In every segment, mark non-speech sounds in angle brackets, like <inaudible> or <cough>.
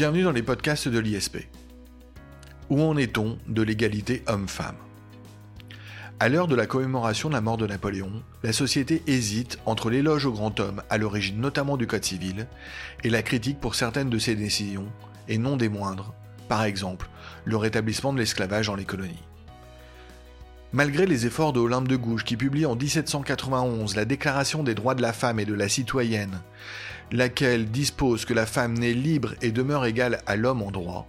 Bienvenue dans les podcasts de l'ISP. Où en est-on de l'égalité homme-femme? À l'heure de la commémoration de la mort de Napoléon, la société hésite entre l'éloge au grand homme, à l'origine notamment du Code civil, et la critique pour certaines de ses décisions, et non des moindres, par exemple le rétablissement de l'esclavage dans les colonies. Malgré les efforts de Olympe de Gouges qui publie en 1791 la Déclaration des droits de la femme et de la citoyenne, laquelle dispose que la femme naît libre et demeure égale à l'homme en droit,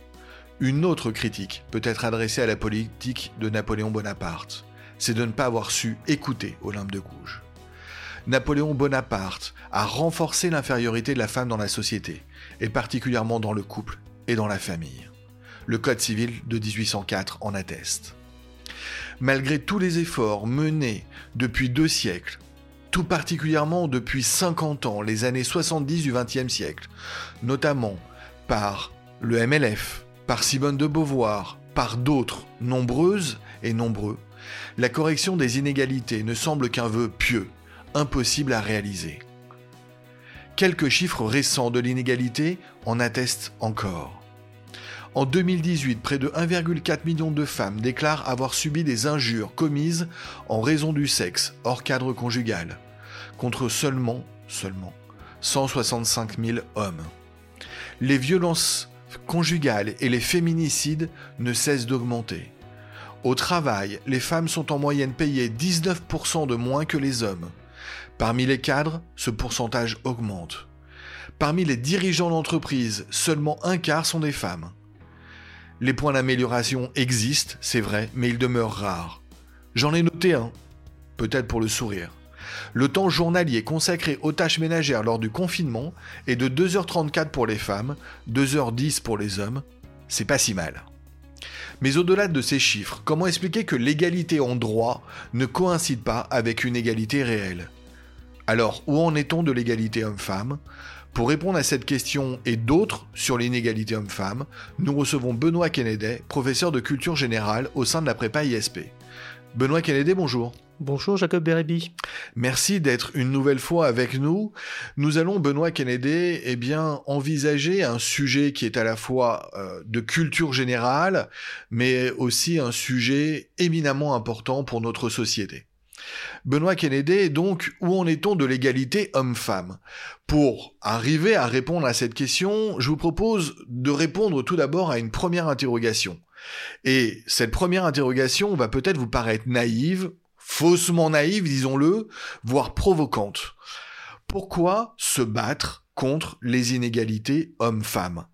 une autre critique peut être adressée à la politique de Napoléon Bonaparte, c'est de ne pas avoir su écouter Olympe de Gouges. Napoléon Bonaparte a renforcé l'infériorité de la femme dans la société, et particulièrement dans le couple et dans la famille. Le Code civil de 1804 en atteste. Malgré tous les efforts menés depuis deux siècles tout particulièrement depuis 50 ans, les années 70 du XXe siècle, notamment par le MLF, par Simone de Beauvoir, par d'autres, nombreuses et nombreux, la correction des inégalités ne semble qu'un vœu pieux, impossible à réaliser. Quelques chiffres récents de l'inégalité en attestent encore. En 2018, près de 1,4 million de femmes déclarent avoir subi des injures commises en raison du sexe, hors cadre conjugal, contre seulement, seulement 165 000 hommes. Les violences conjugales et les féminicides ne cessent d'augmenter. Au travail, les femmes sont en moyenne payées 19% de moins que les hommes. Parmi les cadres, ce pourcentage augmente. Parmi les dirigeants d'entreprise, seulement un quart sont des femmes. Les points d'amélioration existent, c'est vrai, mais ils demeurent rares. J'en ai noté un, peut-être pour le sourire. Le temps journalier consacré aux tâches ménagères lors du confinement est de 2h34 pour les femmes, 2h10 pour les hommes. C'est pas si mal. Mais au-delà de ces chiffres, comment expliquer que l'égalité en droit ne coïncide pas avec une égalité réelle? Alors, où en est-on de l'égalité homme-femme? Pour répondre à cette question et d'autres sur l'inégalité homme-femme, nous recevons Benoît Kennedy, professeur de culture générale au sein de la prépa ISP. Benoît Kennedy, bonjour. Bonjour Jacob Bérébi. Merci d'être une nouvelle fois avec nous. Nous allons, Benoît Kennedy, eh bien, envisager un sujet qui est à la fois euh, de culture générale, mais aussi un sujet éminemment important pour notre société. Benoît Kennedy, donc, où en est-on de l'égalité homme-femme? Pour arriver à répondre à cette question, je vous propose de répondre tout d'abord à une première interrogation. Et cette première interrogation va peut-être vous paraître naïve, faussement naïve, disons-le, voire provocante. Pourquoi se battre contre les inégalités hommes-femmes?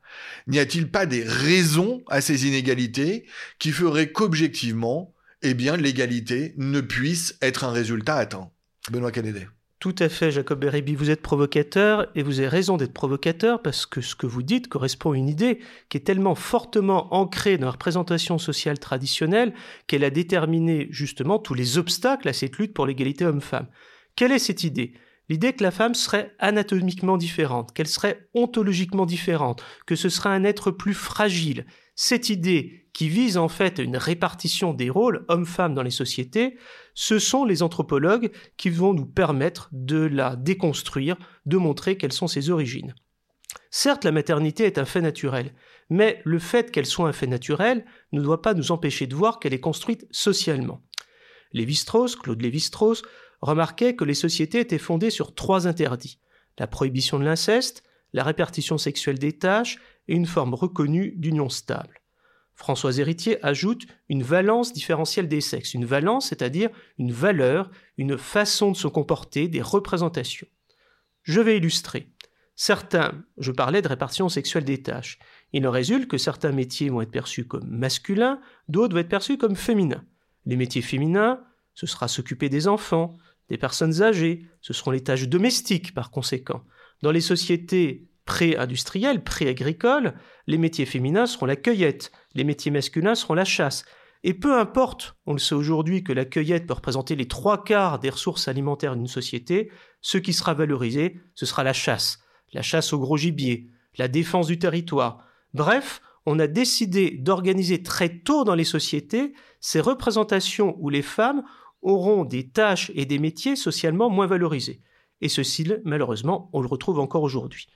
N'y a-t-il pas des raisons à ces inégalités qui feraient qu'objectivement, eh bien, l'égalité ne puisse être un résultat atteint. Benoît Kennedy. Tout à fait, Jacob Bérébi, vous êtes provocateur et vous avez raison d'être provocateur parce que ce que vous dites correspond à une idée qui est tellement fortement ancrée dans la représentation sociale traditionnelle qu'elle a déterminé justement tous les obstacles à cette lutte pour l'égalité homme-femme. Quelle est cette idée? L'idée que la femme serait anatomiquement différente, qu'elle serait ontologiquement différente, que ce serait un être plus fragile. Cette idée qui vise en fait une répartition des rôles hommes-femmes dans les sociétés, ce sont les anthropologues qui vont nous permettre de la déconstruire, de montrer quelles sont ses origines. Certes, la maternité est un fait naturel, mais le fait qu'elle soit un fait naturel ne doit pas nous empêcher de voir qu'elle est construite socialement. Lévi-Strauss, Claude Lévi-Strauss, remarquait que les sociétés étaient fondées sur trois interdits la prohibition de l'inceste, la répartition sexuelle des tâches et une forme reconnue d'union stable. François Héritier ajoute une valence différentielle des sexes, une valence, c'est-à-dire une valeur, une façon de se comporter, des représentations. Je vais illustrer. Certains, je parlais de répartition sexuelle des tâches. Il en résulte que certains métiers vont être perçus comme masculins, d'autres vont être perçus comme féminins. Les métiers féminins, ce sera s'occuper des enfants, des personnes âgées, ce seront les tâches domestiques par conséquent. Dans les sociétés pré-industrielles, pré-agricoles, les métiers féminins seront la cueillette, les métiers masculins seront la chasse. Et peu importe, on le sait aujourd'hui, que la cueillette peut représenter les trois quarts des ressources alimentaires d'une société, ce qui sera valorisé, ce sera la chasse, la chasse au gros gibier, la défense du territoire. Bref, on a décidé d'organiser très tôt dans les sociétés ces représentations où les femmes auront des tâches et des métiers socialement moins valorisés. Et ceci, malheureusement, on le retrouve encore aujourd'hui.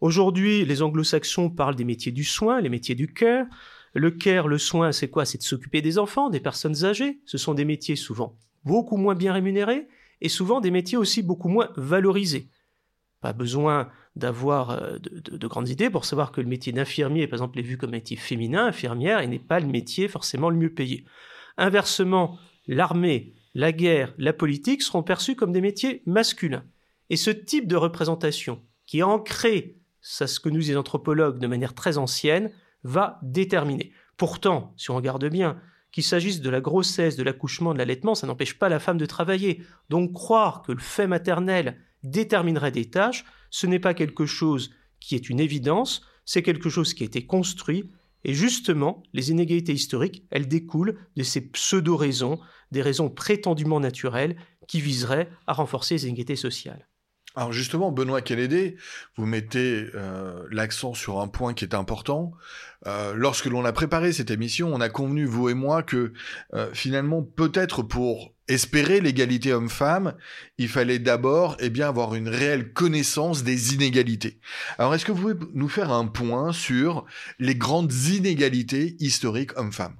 Aujourd'hui, les anglo-saxons parlent des métiers du soin, les métiers du care. Le care, le soin, c'est quoi? C'est de s'occuper des enfants, des personnes âgées. Ce sont des métiers souvent beaucoup moins bien rémunérés et souvent des métiers aussi beaucoup moins valorisés. Pas besoin d'avoir euh, de, grandes idées pour savoir que le métier d'infirmier, par exemple, est vu comme métier féminin, infirmière, et n'est pas le métier forcément le mieux payé. Inversement, l'armée, la guerre, la politique seront perçus comme des métiers masculins. Et ce type de représentation, qui est ancré, c'est ce que nous les anthropologues de manière très ancienne, va déterminer. Pourtant, si on regarde bien, qu'il s'agisse de la grossesse, de l'accouchement, de l'allaitement, ça n'empêche pas la femme de travailler. Donc croire que le fait maternel déterminerait des tâches, ce n'est pas quelque chose qui est une évidence, c'est quelque chose qui a été construit, et justement, les inégalités historiques, elles découlent de ces pseudo-raisons, des raisons prétendument naturelles qui viseraient à renforcer les inégalités sociales. Alors justement, Benoît Kennedy, vous mettez euh, l'accent sur un point qui est important. Euh, lorsque l'on a préparé cette émission, on a convenu, vous et moi, que euh, finalement, peut-être pour espérer l'égalité homme-femme, il fallait d'abord eh bien, avoir une réelle connaissance des inégalités. Alors est-ce que vous pouvez nous faire un point sur les grandes inégalités historiques hommes-femmes?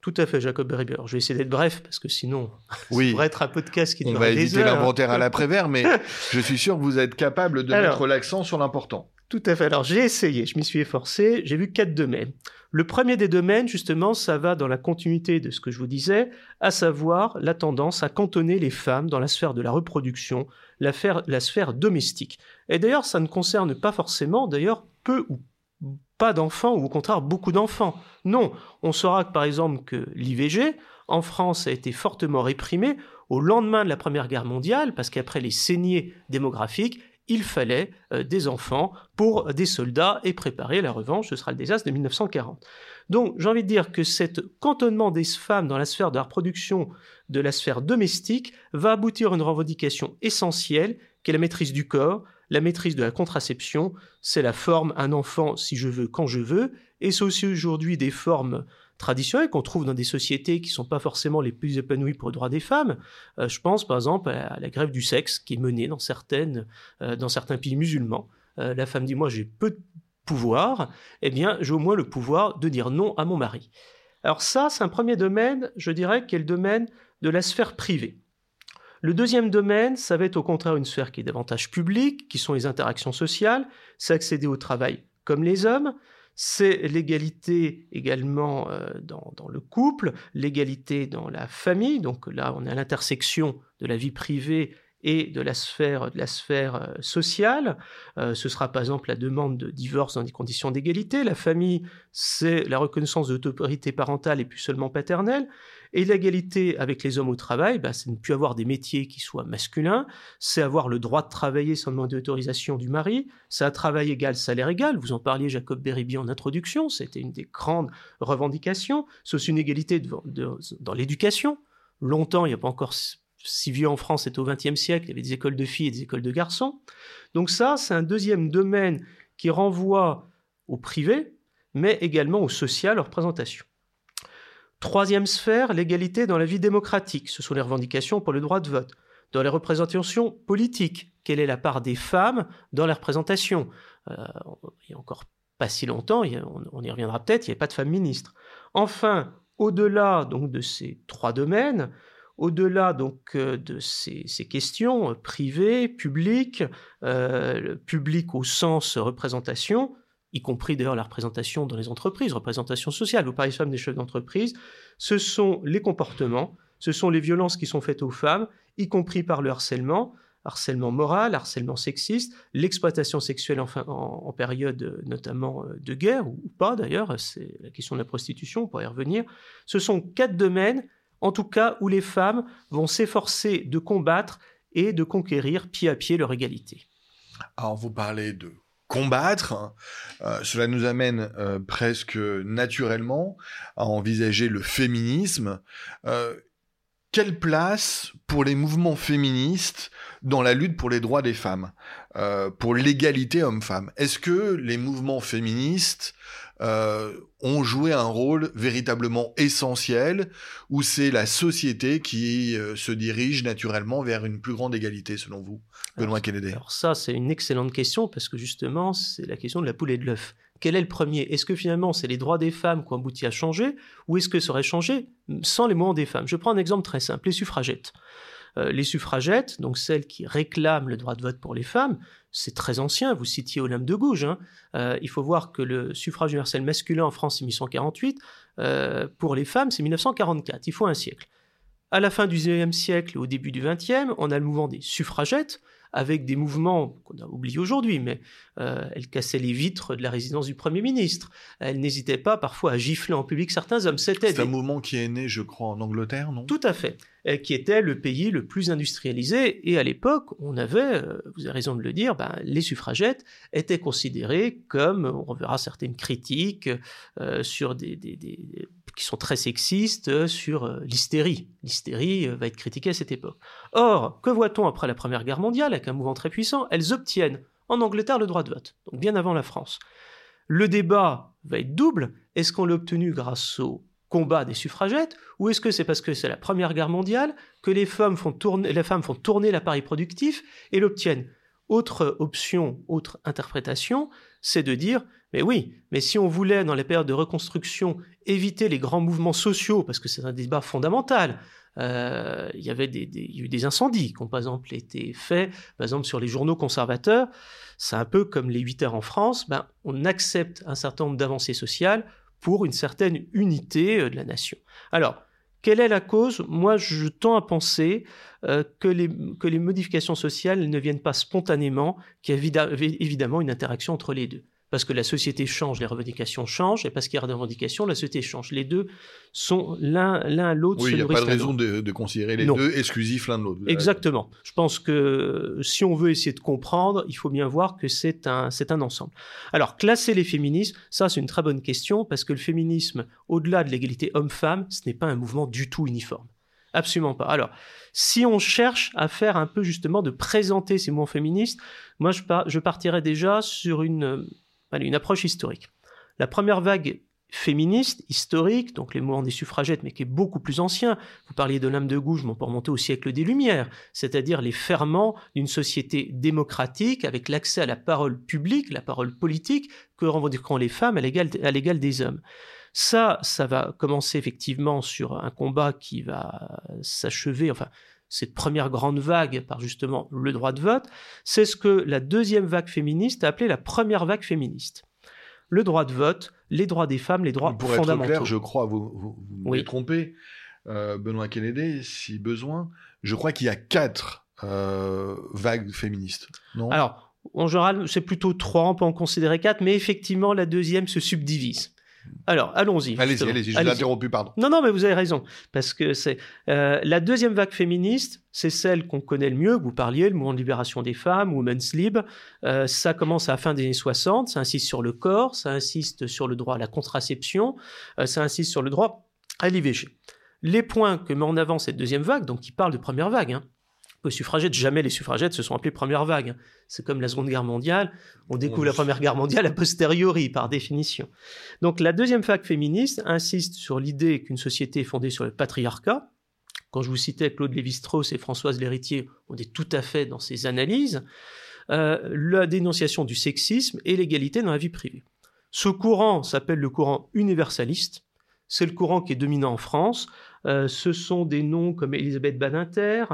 Tout à fait, Jacob Berriber. Je vais essayer d'être bref parce que sinon, <laughs> oui. ça pourrait être un podcast qui On va éviter l'inventaire à l'après-vert, mais <laughs> je suis sûr que vous êtes capable de mettre l'accent sur l'important. Tout à fait. Alors j'ai essayé, je m'y suis efforcé. J'ai vu quatre domaines. Le premier des domaines, justement, ça va dans la continuité de ce que je vous disais, à savoir la tendance à cantonner les femmes dans la sphère de la reproduction, la, la sphère domestique. Et d'ailleurs, ça ne concerne pas forcément, d'ailleurs, peu ou pas d'enfants ou au contraire beaucoup d'enfants. Non, on saura par exemple que l'IVG en France a été fortement réprimé au lendemain de la Première Guerre mondiale parce qu'après les saignées démographiques, il fallait euh, des enfants pour des soldats et préparer la revanche, ce sera le désastre de 1940. Donc j'ai envie de dire que cet cantonnement des femmes dans la sphère de la reproduction de la sphère domestique va aboutir à une revendication essentielle qui est la maîtrise du corps, la maîtrise de la contraception, c'est la forme un enfant si je veux, quand je veux, et c'est aussi aujourd'hui des formes traditionnelles qu'on trouve dans des sociétés qui ne sont pas forcément les plus épanouies pour les droits des femmes. Euh, je pense par exemple à la, grève du sexe qui est menée dans, euh, certains pays musulmans. Euh, la femme dit moi j'ai peu de pouvoir, eh bien j'ai au moins le pouvoir de dire non à mon mari. Alors ça, c'est un premier domaine, je dirais, qui est le domaine de la sphère privée. Le deuxième domaine, ça va être au contraire une sphère qui est davantage publique, qui sont les interactions sociales, c'est accéder au travail comme les hommes, c'est l'égalité également euh, dans, le couple, l'égalité dans la famille, donc là on est à l'intersection de la vie privée et de la sphère, de la sphère euh, sociale. Euh, ce sera par exemple la demande de divorce dans des conditions d'égalité. La famille, c'est la reconnaissance de l'autorité parentale et plus seulement paternelle. Et l'égalité avec les hommes au travail, bah, c'est ne plus avoir des métiers qui soient masculins, c'est avoir le droit de travailler sans demander d'autorisation du mari, c'est un travail égal, salaire égal. Vous en parliez, Jacob Beribi, en introduction, c'était une des grandes revendications. C'est aussi une égalité dans l'éducation. Longtemps, il n'y a pas encore si vieux en France, c'était au XXe siècle, il y avait des écoles de filles et des écoles de garçons. Donc ça, c'est un deuxième domaine qui renvoie au privé, mais également au social, aux représentations. Troisième sphère, l'égalité dans la vie démocratique. Ce sont les revendications pour le droit de vote. Dans les représentations politiques, quelle est la part des femmes dans les représentations euh, Il y a encore pas si longtemps, on, y reviendra peut-être, il n'y avait pas de femmes ministres. Enfin, au-delà donc de ces trois domaines, au-delà donc euh, de ces, questions euh, privées, publiques, euh, publiques au sens représentation, y compris d'ailleurs la représentation dans les entreprises, représentation sociale, vous parlez femmes des chefs d'entreprise, ce sont les comportements, ce sont les violences qui sont faites aux femmes, y compris par le harcèlement, harcèlement moral, harcèlement sexiste, l'exploitation sexuelle en, en, période notamment de guerre, ou pas d'ailleurs, c'est la question de la prostitution, on pourrait y revenir. Ce sont quatre domaines en tout cas où les femmes vont s'efforcer de combattre et de conquérir pied à pied leur égalité. Alors vous parlez de combattre, hein. euh, cela nous amène euh, presque naturellement à envisager le féminisme. Euh, quelle place pour les mouvements féministes dans la lutte pour les droits des femmes, pour l'égalité homme-femme Est-ce que les mouvements féministes euh, ont joué un rôle véritablement essentiel, où c'est la société qui euh, se dirige naturellement vers une plus grande égalité, selon vous, Benoît Kennedy? Alors ça, c'est une excellente question, parce que justement, c'est la question de la poule et de l'œuf. Quel est le premier? Est-ce que finalement c'est les droits des femmes qui ont abouti à changer, ou est-ce que ça aurait changé sans les mouvements des femmes? Je prends un exemple très simple, les suffragettes. Euh, les suffragettes, donc celles qui réclament le droit de vote pour les femmes, c'est très ancien, vous citiez Olympe de Gouges. Hein. Euh, il faut voir que le suffrage universel masculin en France, c'est 1848. Euh, pour les femmes, c'est 1944. Il faut un siècle. À la fin du XIXe siècle et au début du XXe, on a le mouvement des suffragettes, avec des mouvements qu'on a oubliés aujourd'hui, mais euh, elle cassait les vitres de la résidence du Premier ministre. Elle n'hésitait pas parfois à gifler en public certains hommes. C'était C'est un mouvement qui est né, je crois, en Angleterre, non? Tout à fait. qui était le pays le plus industrialisé. Et à l'époque, on avait, euh, vous avez raison de le dire, ben, les suffragettes étaient considérées comme, on verra certaines critiques euh, sur des, des, des, qui sont très sexistes sur euh, l'hystérie. L'hystérie va être critiquée à cette époque. Or, que voit-on après la Première Guerre mondiale, avec un mouvement très puissant? Elles obtiennent en Angleterre le droit de vote, donc bien avant la France. Le débat va être double. Est-ce qu'on l'a obtenu grâce au combat des suffragettes, ou est-ce que c'est parce que c'est la Première Guerre mondiale que les femmes font tourner, les femmes font tourner l'appareil productif et l'obtiennent? Autre option, autre interprétation, c'est de dire, mais oui, mais si on voulait, dans les périodes de reconstruction, éviter les grands mouvements sociaux, parce que c'est un débat fondamental, euh, il y avait des, a eu des incendies qui ont par exemple été faits, par exemple sur les journaux conservateurs. C'est un peu comme les 8 heures en France. Ben, on accepte un certain nombre d'avancées sociales pour une certaine unité euh, de la nation. Alors, quelle est la cause? Moi, je tends à penser euh, que, les, que les modifications sociales ne viennent pas spontanément, qu'il y a évidemment une interaction entre les deux parce que la société change, les revendications changent, et parce qu'il y a des revendications, la société change. Les deux sont l'un l'un l'autre. Oui, il n'y a pas de raison de, considérer les deux exclusifs l'un de l'autre. Exactement. Je pense que si on veut essayer de comprendre, il faut bien voir que c'est un, c'est un ensemble. Alors, classer les féminismes, ça c'est une très bonne question, parce que le féminisme, au-delà de l'égalité homme-femme, ce n'est pas un mouvement du tout uniforme. Absolument pas. Alors, si on cherche à faire un peu justement de présenter ces mouvements féministes, moi je, je partirais déjà sur une une approche historique. La première vague féministe, historique, donc les mouvements des suffragettes, mais qui est beaucoup plus ancien. Vous parliez de l'âme de gauche, mais on peut remonter au siècle des Lumières, c'est-à-dire les ferments d'une société démocratique avec l'accès à la parole publique, la parole politique, que revendiqueront les femmes à l'égal des hommes. Ça, ça va commencer effectivement sur un combat qui va s'achever, enfin, cette première grande vague par justement le droit de vote, c'est ce que la deuxième vague féministe a appelé la première vague féministe. Le droit de vote, les droits des femmes, les droits Pour fondamentaux. Pour être clair, je crois, vous, vous, vous trompé, euh, Benoît Kennedy, si besoin, je crois qu'il y a quatre euh, vagues féministes. Non? Alors, en général, c'est plutôt trois, on peut en considérer quatre, mais effectivement, la deuxième se subdivise. Alors, allons-y. Allez-y, allez-y, je vous ai interrompu, pardon. Non, non, mais vous avez raison. Parce que c'est euh, la deuxième vague féministe, c'est celle qu'on connaît le mieux, vous parliez, le mouvement de libération des femmes, Women's Lib. Euh, ça commence à la fin des années 60, ça insiste sur le corps, ça insiste sur le droit à la contraception, euh, ça insiste sur le droit à l'IVG. Les points que met en avant cette deuxième vague, donc qui parle de première vague, hein, aux suffragettes, jamais les suffragettes se sont appelées première vague. C'est comme la Seconde Guerre mondiale, on découvre la Première Guerre mondiale a posteriori, par définition. Donc la deuxième vague féministe insiste sur l'idée qu'une société est fondée sur le patriarcat. Quand je vous citais Claude Lévi-Strauss et Françoise Lhéritier, on est tout à fait dans ces analyses. Euh, la dénonciation du sexisme et l'égalité dans la vie privée. Ce courant s'appelle le courant universaliste. C'est le courant qui est dominant en France. Euh, ce sont des noms comme Elisabeth Badinter,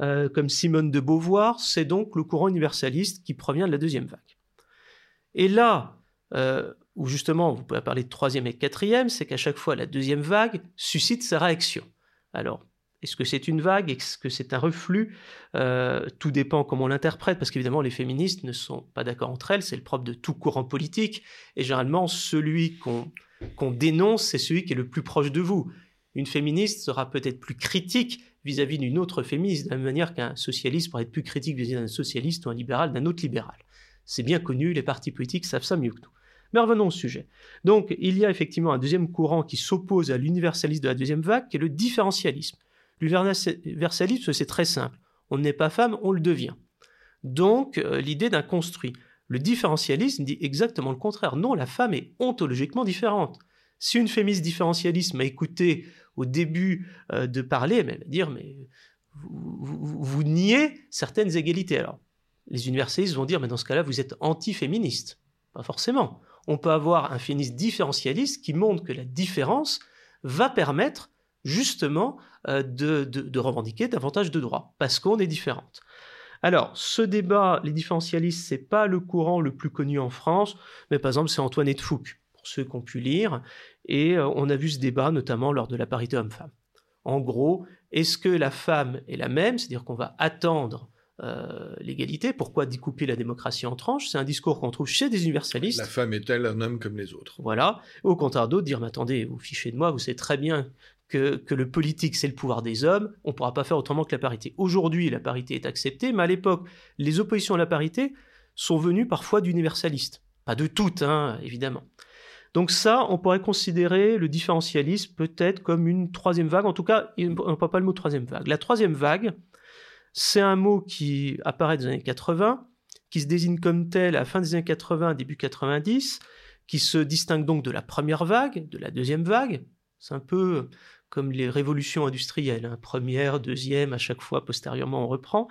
euh, comme Simone de Beauvoir, c'est donc le courant universaliste qui provient de la deuxième vague. Et là, euh, où justement vous pouvez parler de troisième et quatrième, c'est qu'à chaque fois la deuxième vague suscite sa réaction. Alors, est-ce que c'est une vague? Est-ce que c'est un reflux? Euh, Tout dépend comment on l'interprète, parce qu'évidemment les féministes ne sont pas d'accord entre elles, c'est le propre de tout courant politique, et généralement celui qu'on dénonce, c'est celui qui est le plus proche de vous. Une féministe sera peut-être plus critique vis-à-vis d'une autre féministe, de la même manière qu'un socialiste pourrait être plus critique vis-à-vis d'un socialiste ou un libéral d'un autre libéral. C'est bien connu, les partis politiques savent ça mieux que nous. Mais revenons au sujet. Donc, il y a effectivement un deuxième courant qui s'oppose à l'universalisme de la deuxième vague, qui est le différentialisme. L'universalisme, c'est très simple. On n'est pas femme, on le devient. Donc, euh, l'idée d'un construit. Le différentialisme dit exactement le contraire. Non, la femme est ontologiquement différente. Si une féministe différentialiste m'a écouté au début euh, de parler, elle va dire mais vous, niez certaines égalités. Alors, les universalistes vont dire mais dans ce cas-là vous êtes anti-féministe. Pas forcément. On peut avoir un féministe différentialiste qui montre que la différence va permettre justement euh, de, revendiquer davantage de droits parce qu'on est différente. Alors, ce débat, les différentialistes, c'est pas le courant le plus connu en France, mais par exemple, c'est Antoinette Fouque, ceux qui ont pu lire, et euh, on a vu ce débat notamment lors de la parité homme-femme. En gros, est-ce que la femme est la même, c'est-à-dire qu'on va attendre euh, l'égalité? Pourquoi découper la démocratie en tranches? C'est un discours qu'on trouve chez des universalistes. La femme est-elle un homme comme les autres? Voilà. Au contraire d'autres, dire, mais attendez, vous fichez de moi, vous savez très bien que, le politique, c'est le pouvoir des hommes, on ne pourra pas faire autrement que la parité. Aujourd'hui, la parité est acceptée, mais à l'époque, les oppositions à la parité sont venues parfois d'universalistes. Pas de toutes, hein, évidemment. Donc ça, on pourrait considérer le différentialisme peut-être comme une troisième vague. En tout cas, on ne parle pas le mot troisième vague. La troisième vague, c'est un mot qui apparaît dans les années 80, qui se désigne comme tel à la fin des années 80, début 90, qui se distingue donc de la première vague, de la deuxième vague. C'est un peu comme les révolutions industrielles, hein. première, deuxième, à chaque fois, postérieurement, on reprend.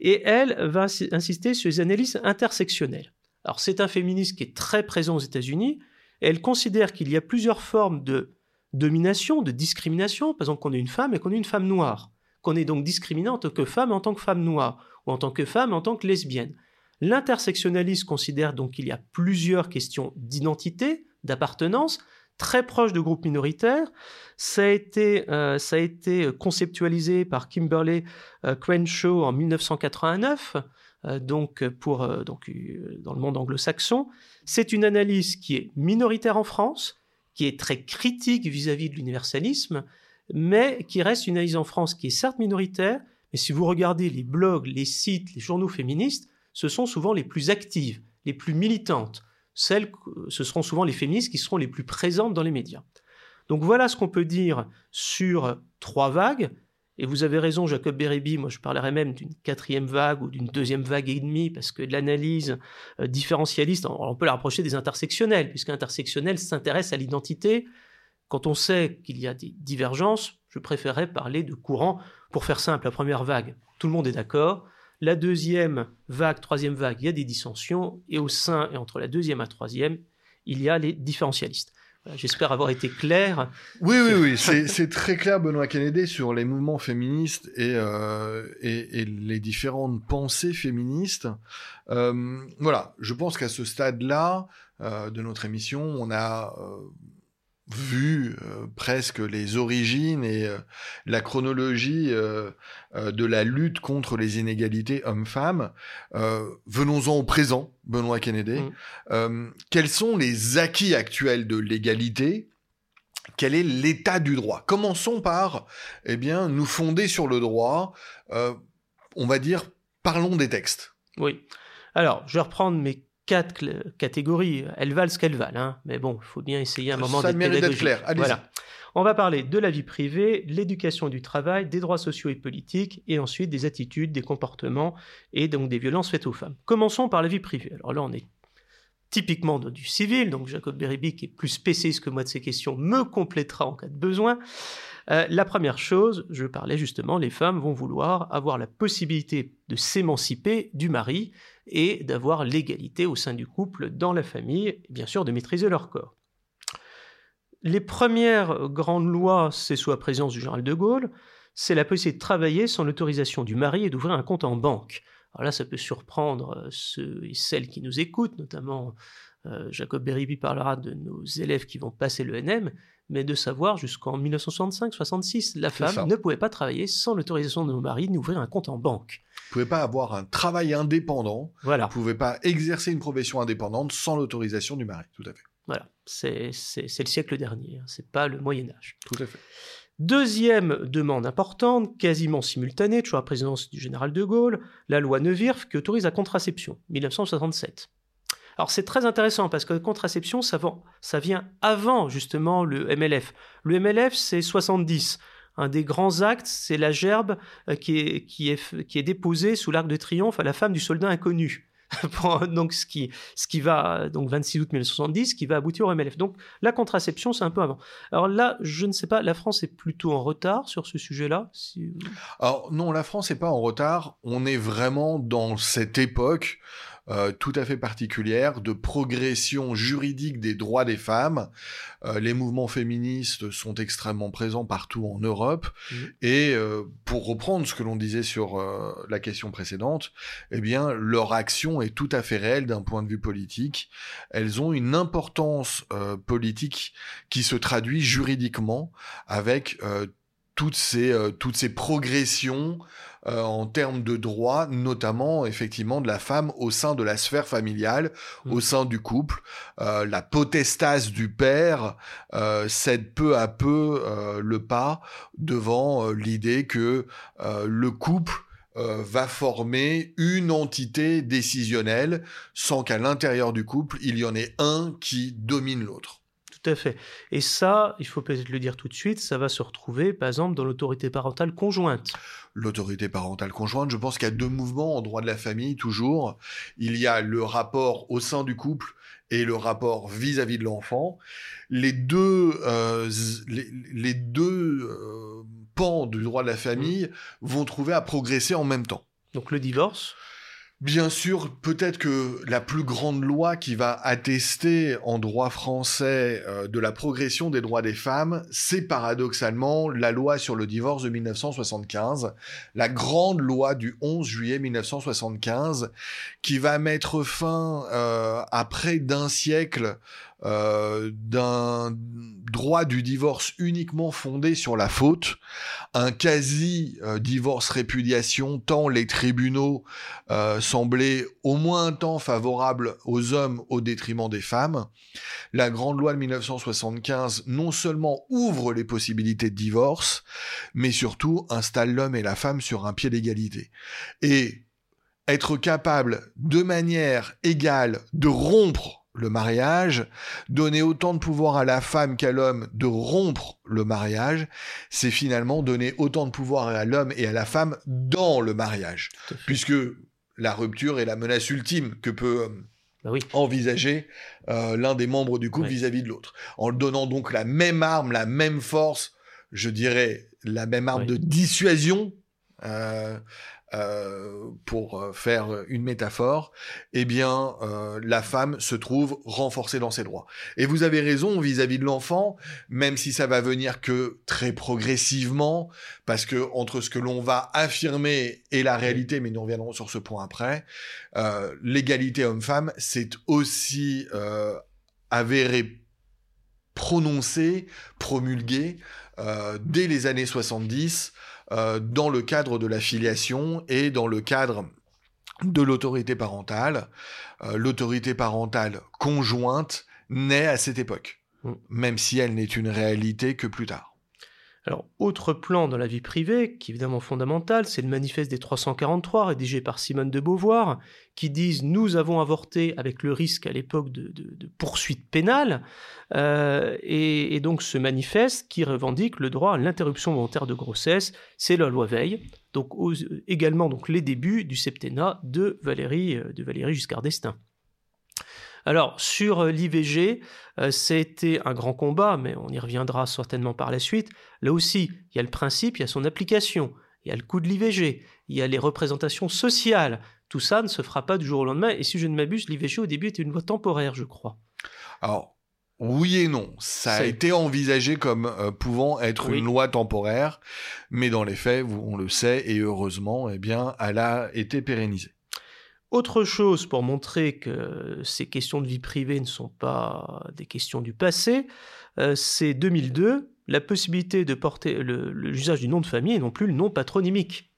Et elle va insister sur les analyses intersectionnelles. Alors c'est un féministe qui est très présent aux États-Unis. Elle considère qu'il y a plusieurs formes de domination, de discrimination, par exemple qu'on est une femme et qu'on est une femme noire, qu'on est donc discriminé en tant que femme en tant que femme noire, ou en tant que femme en tant que lesbienne. L'intersectionnalisme considère donc qu'il y a plusieurs questions d'identité, d'appartenance, très proche de groupes minoritaires. Ça a été, euh, ça a été conceptualisé par Kimberly euh, Crenshaw en 1989, euh, donc, pour, donc, dans le monde anglo-saxon. C'est une analyse qui est minoritaire en France, qui est très critique vis-à-vis de l'universalisme, mais qui reste une analyse en France qui est certes minoritaire, mais si vous regardez les blogs, les sites, les journaux féministes, ce sont souvent les plus actives, les plus militantes celles, ce seront souvent les féministes qui seront les plus présentes dans les médias. Donc voilà ce qu'on peut dire sur trois vagues. Et vous avez raison, Jacob Bérébi, moi je parlerais même d'une quatrième vague ou d'une deuxième vague et demie, parce que l'analyse euh, différentialiste, on, peut la rapprocher des intersectionnels, puisque intersectionnel s'intéresse à l'identité. Quand on sait qu'il y a des divergences, je préférerais parler de courant. Pour faire simple, la première vague, tout le monde est d'accord. La deuxième vague, troisième vague, il y a des dissensions, et au sein et entre la deuxième et la troisième, il y a les différentialistes. J'espère avoir été clair. Oui, oui, oui, <laughs> c'est très clair, Benoît Kennedy, sur les mouvements féministes et, euh, et, les différentes pensées féministes. Euh, voilà, je pense qu'à ce stade-là euh, de notre émission, on a vu euh, presque les origines et euh, la chronologie euh, de la lutte contre les inégalités hommes-femmes. Venons-en au présent, Benoît Kennedy. Mm. quels sont les acquis actuels de l'égalité? Quel est l'état du droit? Commençons par, eh bien, nous fonder sur le droit. on va dire, parlons des textes. Oui. Alors, je vais reprendre mes quatre catégories. Elles valent ce qu'elles valent, hein. mais bon, il faut bien essayer un moment d'être pédagogique. clair. Voilà. On va parler de la vie privée, l'éducation du travail, des droits sociaux et politiques, et ensuite des attitudes, des comportements et donc des violences faites aux femmes. Commençons par la vie privée. Alors là, on est typiquement dans du civil, donc Jacob Beribi, qui est plus spécialiste que moi de ces questions, me complétera en cas de besoin. Euh, la première chose, je parlais justement, les femmes vont vouloir avoir la possibilité de s'émanciper du mari et d'avoir l'égalité au sein du couple, dans la famille, et bien sûr de maîtriser leur corps. Les premières grandes lois, c'est sous la présence du général de Gaulle, c'est la possibilité de travailler sans l'autorisation du mari et d'ouvrir un compte en banque. Alors là, ça peut surprendre euh, ceux et celles qui nous écoutent, notamment euh, Jacob Beribi parlera de nos élèves qui vont passer l'ENM, mais de savoir jusqu'en 1965-66, la femme ne pouvait pas travailler sans l'autorisation de nos maris d'ouvrir un compte en banque. Vous pouvez pas avoir un travail indépendant. Voilà. Vous pouvez pas exercer une profession indépendante sans l'autorisation du mari. Tout à fait. Voilà. C'est le siècle dernier. Hein. C'est pas le Moyen Âge. Tout à fait. Deuxième demande importante, quasiment simultanée, toujours à la présidence du général de Gaulle, la loi Neuwirth qui autorise la contraception, 1967. Alors c'est très intéressant parce que la contraception, ça, vient avant justement le MLF. Le MLF, c'est 70 un des grands actes, c'est la gerbe euh, qui est, déposée sous l'arc de triomphe à la femme du soldat inconnu. <laughs> donc ce qui, ce qui va, donc 26 août 1970, qui va aboutir au MLF. Donc la contraception, c'est un peu avant. Alors là, je ne sais pas, la France est plutôt en retard sur ce sujet-là Alors non, la France n'est pas en retard. On est vraiment dans cette époque euh, tout à fait particulière de progression juridique des droits des femmes. Euh, les mouvements féministes sont extrêmement présents partout en Europe. Mmh. Et euh, pour reprendre ce que l'on disait sur la question précédente, eh bien, leur action est tout à fait réelle d'un point de vue politique. Elles ont une importance politique qui se traduit juridiquement avec toutes ces, toutes ces progressions euh, en termes de droits, notamment effectivement de la femme au sein de la sphère familiale, au mm. sein du couple. Euh, la potestase du père euh, cède peu à peu le pas devant l'idée que le couple va former une entité décisionnelle sans qu'à l'intérieur du couple, il y en ait un qui domine l'autre. Tout à fait. Et ça, il faut peut-être le dire tout de suite, ça va se retrouver, par exemple, dans l'autorité parentale conjointe. L'autorité parentale conjointe, je pense qu'il y a deux mouvements en droit de la famille, toujours. Il y a le rapport au sein du couple et le rapport vis-à-vis de l'enfant. Les deux, euh, les, deux euh, pans du droit de la famille vont trouver à progresser en même temps. Donc le divorce Bien sûr, peut-être que la plus grande loi qui va attester en droit français euh, de la progression des droits des femmes, c'est paradoxalement la loi sur le divorce de 1975, la grande loi du 11 juillet 1975, qui va mettre fin euh, à près d'un siècle euh, d'un droit du divorce uniquement fondé sur la faute, un quasi-divorce répudiation, tant les tribunaux euh, semblaient au moins un temps favorables aux hommes au détriment des femmes. La grande loi de 1975 non seulement ouvre les possibilités de divorce, mais surtout installe l'homme et la femme sur un pied d'égalité. Et être capable de manière égale de rompre le mariage, donner autant de pouvoir à la femme qu'à l'homme de rompre le mariage, c'est finalement donner autant de pouvoir à l'homme et à la femme dans le mariage. Puisque la rupture est la menace ultime que peut euh, bah envisager euh, l'un des membres du couple vis-à-vis de l'autre. En donnant donc la même arme, la même force, je dirais la même arme de dissuasion euh, euh, pour euh, faire une métaphore, eh bien, euh, la femme se trouve renforcée dans ses droits. Et vous avez raison vis-à-vis de l'enfant, même si ça va venir que très progressivement, parce que entre ce que l'on va affirmer et la réalité, mais nous reviendrons sur ce point après, l'égalité homme-femme, c'est aussi avéré, prononcé, promulgué dès les années 70 euh, dans le cadre de la filiation et dans le cadre de l'autorité parentale. Euh, l'autorité parentale conjointe naît à cette époque, mm. même si elle n'est une réalité que plus tard. Alors, autre plan dans la vie privée, qui est évidemment fondamental, c'est le manifeste des 343 rédigé par Simone de Beauvoir, qui disent nous avons avorté avec le risque à l'époque de, poursuites pénales, euh, et, donc ce manifeste qui revendique le droit à l'interruption volontaire de grossesse, c'est la loi Veil, donc également donc les débuts du septennat de Valérie, euh, de Valérie Giscard d'Estaing. Alors, sur euh, l'IVG, euh, c'était un grand combat, mais on y reviendra certainement par la suite. Là aussi, il y a le principe, il y a son application, il y a le coût de l'IVG, il y a les représentations sociales. Tout ça ne se fera pas du jour au lendemain. Et si je ne m'abuse, l'IVG au début était une loi temporaire, je crois. Alors, oui et non. Ça a été envisagé comme euh, pouvant être une loi temporaire, mais dans les faits, on le sait, et heureusement, eh bien, elle a été pérennisée. Autre chose pour montrer que ces questions de vie privée ne sont pas des questions du passé, euh, c'est 2002, la possibilité de porter l'usage du nom de famille et non plus le nom patronymique.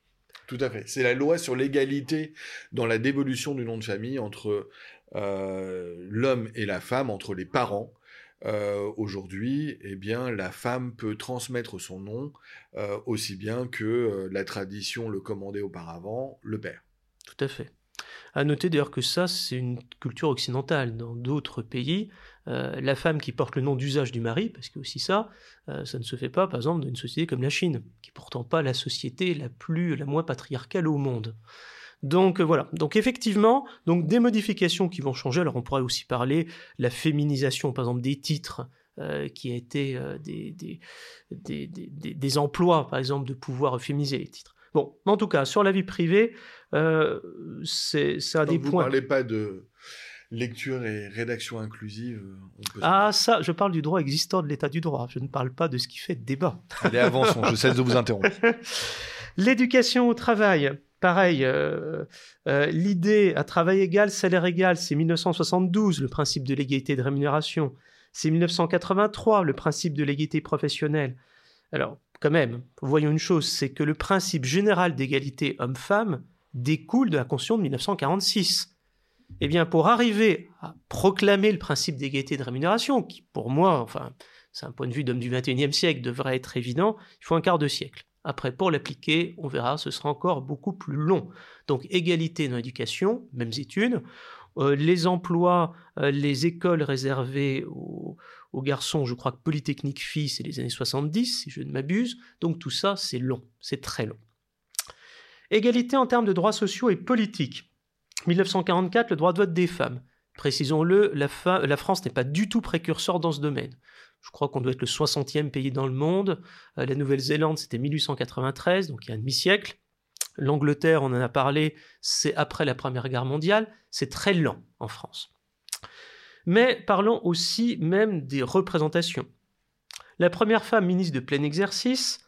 Tout à fait. C'est la loi sur l'égalité dans la dévolution du nom de famille entre euh, l'homme et la femme, entre les parents. Euh, aujourd'hui, eh bien, la femme peut transmettre son nom aussi bien que la tradition le commandait auparavant, le père. Tout à fait. À noter d'ailleurs que ça, c'est une culture occidentale. Dans d'autres pays, euh, la femme qui porte le nom d'usage du mari, parce que aussi ça, euh, ça ne se fait pas, par exemple, dans une société comme la Chine, qui n'est pourtant pas la société la plus, la moins patriarcale au monde. Donc voilà. Donc effectivement, donc des modifications qui vont changer. Alors on pourrait aussi parler la féminisation, par exemple, des titres. qui a été des, des, des, des, emplois, par exemple, de pouvoir féminiser les titres. Bon, en tout cas, sur la vie privée, euh, c'est un des vous points. Vous ne parlez pas de lecture et rédaction inclusive Ah, ça, je parle du droit existant de l'état du droit. Je ne parle pas de ce qui fait débat. Allez, avançons, je cesse de vous interrompre. <laughs> L'éducation au travail. Pareil, euh, euh, l'idée à travail égal, salaire égal, c'est 1972, le principe de l'égalité de rémunération. C'est 1983, le principe de l'égalité professionnelle. Alors, quand même, voyons une chose, c'est que le principe général d'égalité homme-femme découle de la Constitution de 1946. Eh bien, pour arriver à proclamer le principe d'égalité de rémunération, qui pour moi, enfin, c'est un point de vue d'homme du XXIe siècle, devrait être évident, il faut un quart de siècle. Après, pour l'appliquer, on verra, ce sera encore beaucoup plus long. Donc, égalité dans l'éducation, mêmes études. Euh, les emplois, euh, les écoles réservées aux, aux garçons, je crois que Polytechnique Filles, c'est les années 70, si je ne m'abuse. Donc tout ça, c'est long, c'est très long. Égalité en termes de droits sociaux et politiques. 1944, le droit de vote des femmes. Précisons-le, la, France n'est pas du tout précurseur dans ce domaine. Je crois qu'on doit être le 60e pays dans le monde. Euh, la Nouvelle-Zélande, c'était 1893, donc il y a un demi-siècle. L'Angleterre, on en a parlé, c'est après la Première Guerre mondiale. C'est très lent en France. Mais parlons aussi même des représentations. La première femme ministre de plein exercice,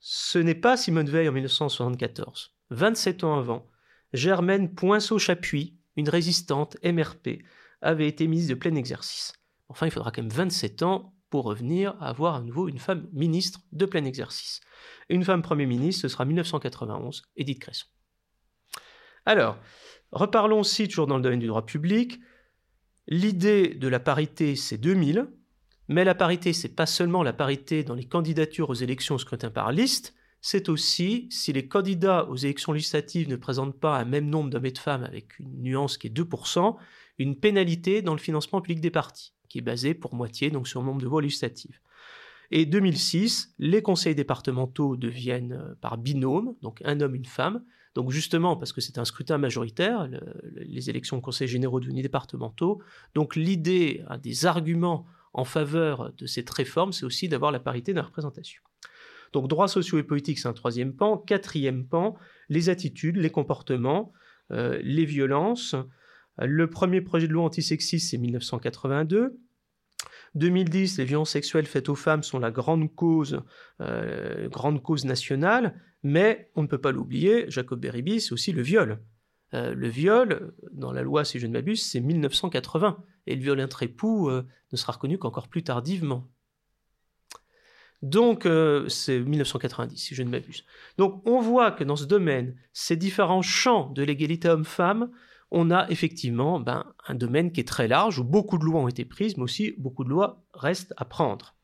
ce n'est pas Simone Veil en 1974. 27 ans avant, Germaine Poinceau-Chapuis, une résistante MRP, avait été ministre de plein exercice. Enfin, il faudra quand même 27 ans pour revenir à avoir à nouveau une femme ministre de plein exercice. Une femme Premier ministre, ce sera 1991, Edith Cresson. Alors, reparlons aussi, toujours dans le domaine du droit public, L'idée de la parité, c'est 2000, mais la parité, c'est pas seulement la parité dans les candidatures aux élections au scrutin par liste, c'est aussi, si les candidats aux élections législatives ne présentent pas un même nombre d'hommes et de femmes avec une nuance qui est 2%, une pénalité dans le financement public des partis, qui est basée pour moitié donc sur le nombre de voix législatives. Et 2006, les conseils départementaux deviennent euh, par binôme, donc un homme, une femme, donc justement, parce que c'est un scrutin majoritaire, les élections de conseils généraux devenus départementaux, donc l'idée, des arguments en faveur de cette réforme, c'est aussi d'avoir la parité de la représentation. Donc droits sociaux et politiques, c'est un troisième pan. Quatrième pan, les attitudes, les comportements, euh, les violences. Le premier projet de loi antisexiste, c'est 1982. 2010, les violences sexuelles faites aux femmes sont la grande cause, euh, grande cause nationale. Mais on ne peut pas l'oublier, Jacob Beribi, c'est aussi le viol. Euh, le viol, dans la loi, si je ne m'abuse, c'est 1980. Et le viol entre époux euh, ne sera reconnu qu'encore plus tardivement. Donc, euh, c'est 1990, si je ne m'abuse. Donc, on voit que dans ce domaine, ces différents champs de l'égalité homme-femme, on a effectivement ben, un domaine qui est très large, où beaucoup de lois ont été prises, mais aussi beaucoup de lois restent à prendre.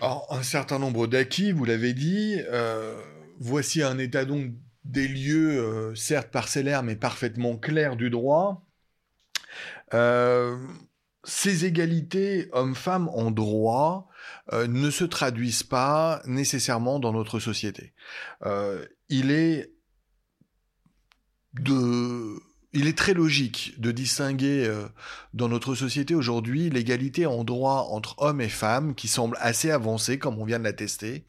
Un certain nombre d'acquis, vous l'avez dit. Euh, voici un état donc des lieux, euh, certes parcellaires, mais parfaitement clairs du droit. Euh, ces égalités hommes-femmes en droit ne se traduisent pas nécessairement dans notre société. il est de il est très logique de distinguer euh, dans notre société aujourd'hui l'égalité en droit entre hommes et femmes, qui semble assez avancée, comme on vient de l'attester,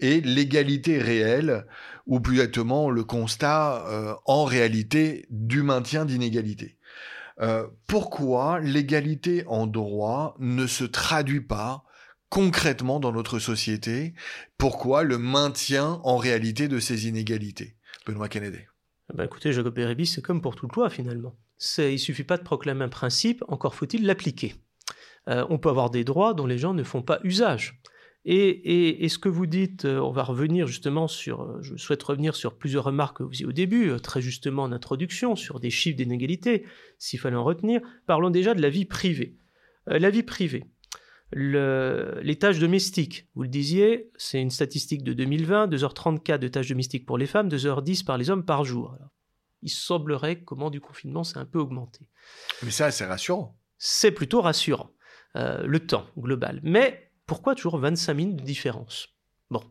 et l'égalité réelle, ou plus exactement le constat euh, en réalité du maintien d'inégalité. Euh, pourquoi l'égalité en droit ne se traduit pas concrètement dans notre société? Pourquoi le maintien en réalité de ces inégalités? Benoît Kennedy. Ben écoutez, Jacob Beribi, c'est comme pour toute loi finalement. Il ne suffit pas de proclamer un principe, encore faut-il l'appliquer. Euh, on peut avoir des droits dont les gens ne font pas usage. Et, ce que vous dites, euh, on va revenir justement sur, euh, je souhaite revenir sur plusieurs remarques que vous avez au début, très justement en introduction, sur des chiffres d'inégalité, s'il fallait en retenir. Parlons déjà de la vie privée. la vie privée les tâches domestiques, vous le disiez, c'est une statistique de 2020, 2h34 de tâches domestiques pour les femmes, 2h10 par les hommes par jour. il semblerait que moment du confinement, c'est un peu augmenté. Mais ça, c'est rassurant. C'est plutôt rassurant, euh, le temps global. Mais pourquoi toujours 25 minutes de différence? Bon,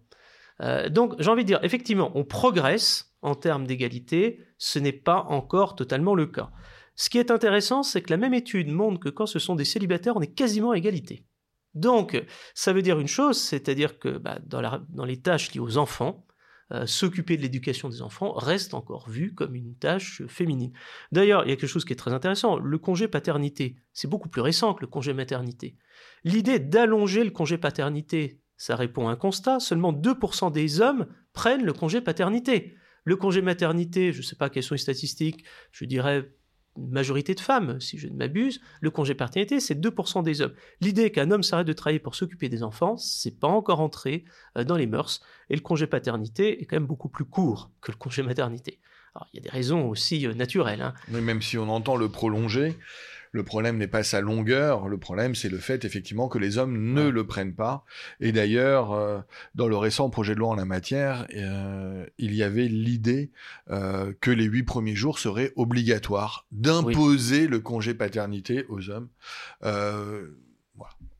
Euh, donc j'ai envie de dire, effectivement, on progresse en termes d'égalité, ce n'est pas encore totalement le cas. Ce qui est intéressant, c'est que la même étude montre que quand ce sont des célibataires, on est quasiment à égalité. Donc, ça veut dire une chose, c'est-à-dire que bah, dans, les tâches liées aux enfants, euh, s'occuper de l'éducation des enfants reste encore vu comme une tâche féminine. D'ailleurs, il y a quelque chose qui est très intéressant, le congé paternité, c'est beaucoup plus récent que le congé maternité. L'idée d'allonger le congé paternité, ça répond à un constat, seulement 2% des hommes prennent le congé paternité. Le congé maternité, je ne sais pas quelles sont les statistiques, je dirais majorité de femmes, si je ne m'abuse, le congé paternité, c'est 2% des hommes. L'idée qu'un homme s'arrête de travailler pour s'occuper des enfants, c'est pas encore entré euh, dans les mœurs. Et le congé paternité est quand même beaucoup plus court que le congé maternité. Il y a des raisons aussi euh, naturelles. Hein. Mais même si on entend le prolonger, le problème n'est pas sa longueur, le problème c'est le fait effectivement que les hommes ne le prennent pas. Et d'ailleurs, euh, dans le récent projet de loi en la matière, euh, il y avait l'idée euh, que les huit premiers jours seraient obligatoires, d'imposer le congé paternité aux hommes.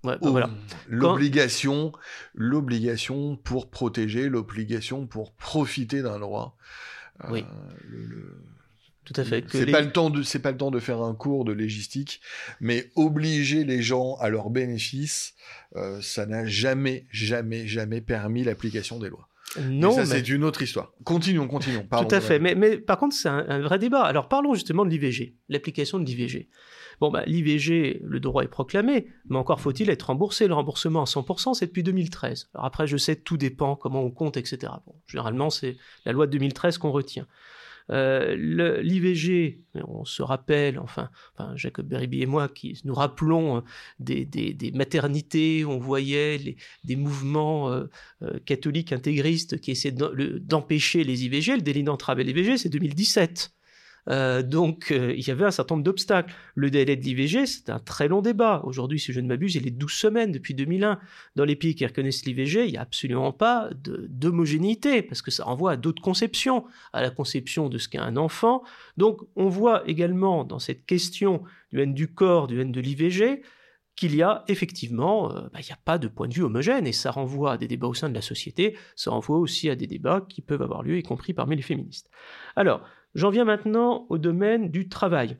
voilà. L'obligation, l'obligation pour protéger, l'obligation pour profiter d'un droit. oui. Tout à fait. C'est pas le temps de, c'est pas le temps de faire un cours de légistique, mais obliger les gens à leur bénéfice, euh, ça n'a jamais, jamais, jamais permis l'application des lois. Non, mais ça c'est une autre histoire. Continuons, continuons. Tout à fait. Mais, mais, par contre, c'est un, vrai débat. Alors parlons justement de l'IVG, l'application de l'IVG. Bon, bah, l'IVG, le droit est proclamé, mais encore faut-il être remboursé. Le remboursement à 100%, c'est depuis 2013. Alors après, je sais, tout dépend comment on compte, etc. Bon, généralement, c'est la loi de 2013 qu'on retient. Euh, L'IVG, on se rappelle, enfin, Jacob Beribi et moi, qui nous rappelons euh, des, maternités, on voyait des mouvements euh, catholiques intégristes qui essaient d'empêcher les IVG. Le délit d'entrave à l'IVG, c'est 2017. Euh, donc, euh, il y avait un certain nombre d'obstacles. Le délai de l'IVG, c'est un très long débat. Aujourd'hui, si je ne m'abuse, il est 12 semaines depuis 2001. Dans les pays qui reconnaissent l'IVG, il n'y a absolument pas d'homogénéité, parce que ça renvoie à d'autres conceptions, à la conception de ce qu'est un enfant. Donc, on voit également dans cette question du haine du corps, du haine de l'IVG, qu'il y a effectivement, euh, bah, il n'y a pas de point de vue homogène, et ça renvoie à des débats au sein de la société, ça renvoie aussi à des débats qui peuvent avoir lieu, y compris parmi les féministes. Alors, J'en viens maintenant au domaine du travail.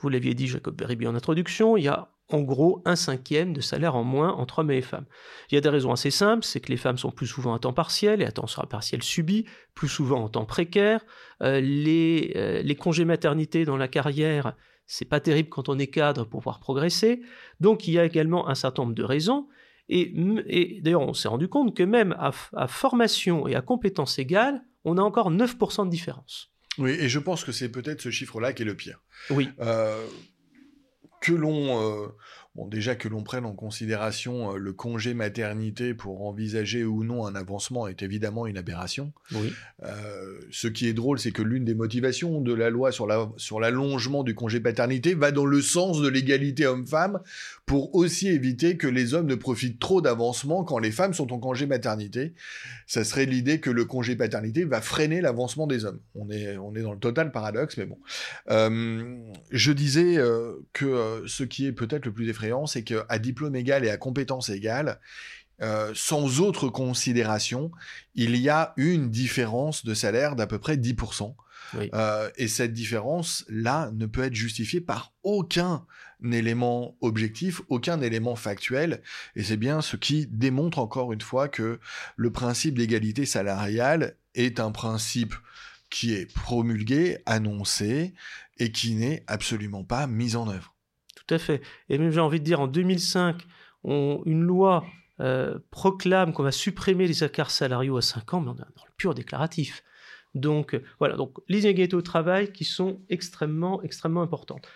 Vous l'aviez dit, Jacob Beribi, en introduction, il y a en gros un cinquième de salaire en moins entre hommes et femmes. Il y a des raisons assez simples, c'est que les femmes sont plus souvent à temps partiel et à temps partiel subi, plus souvent en temps précaire. Euh, les, euh, les, congés maternité dans la carrière, c'est pas terrible quand on est cadre pour pouvoir progresser. Donc il y a également un certain nombre de raisons. Et, et d'ailleurs, on s'est rendu compte que même à, à formation et à compétences égales, on a encore 9% de différence. Oui, et je pense que c'est peut-être ce chiffre-là qui est le pire. Oui. Euh, que l'on euh, Bon, déjà que l'on prenne en considération euh, le congé maternité pour envisager ou non un avancement est évidemment une aberration. Oui. Euh, ce qui est drôle, c'est que l'une des motivations de la loi sur la sur l'allongement du congé paternité va dans le sens de l'égalité homme-femme pour aussi éviter que les hommes ne profitent trop d'avancement quand les femmes sont en congé maternité. Ça serait l'idée que le congé paternité va freiner l'avancement des hommes. On est on est dans le total paradoxe, mais bon. Euh, je disais euh, que ce qui est peut-être le plus effrayant c'est qu'à diplôme égal et à compétence égale, euh, sans autre considération, il y a une différence de salaire d'à peu près 10%. Euh, et cette différence-là ne peut être justifiée par aucun élément objectif, aucun élément factuel. Et c'est bien ce qui démontre encore une fois que le principe d'égalité salariale est un principe qui est promulgué, annoncé, et qui n'est absolument pas mis en œuvre. Tout à fait. Et même j'ai envie de dire, en 2005, une loi euh, proclame qu'on va supprimer les écarts salariaux à 5 ans, mais on est dans le pur déclaratif. Donc euh, voilà, donc les inégalités au travail qui sont extrêmement, extrêmement importantes.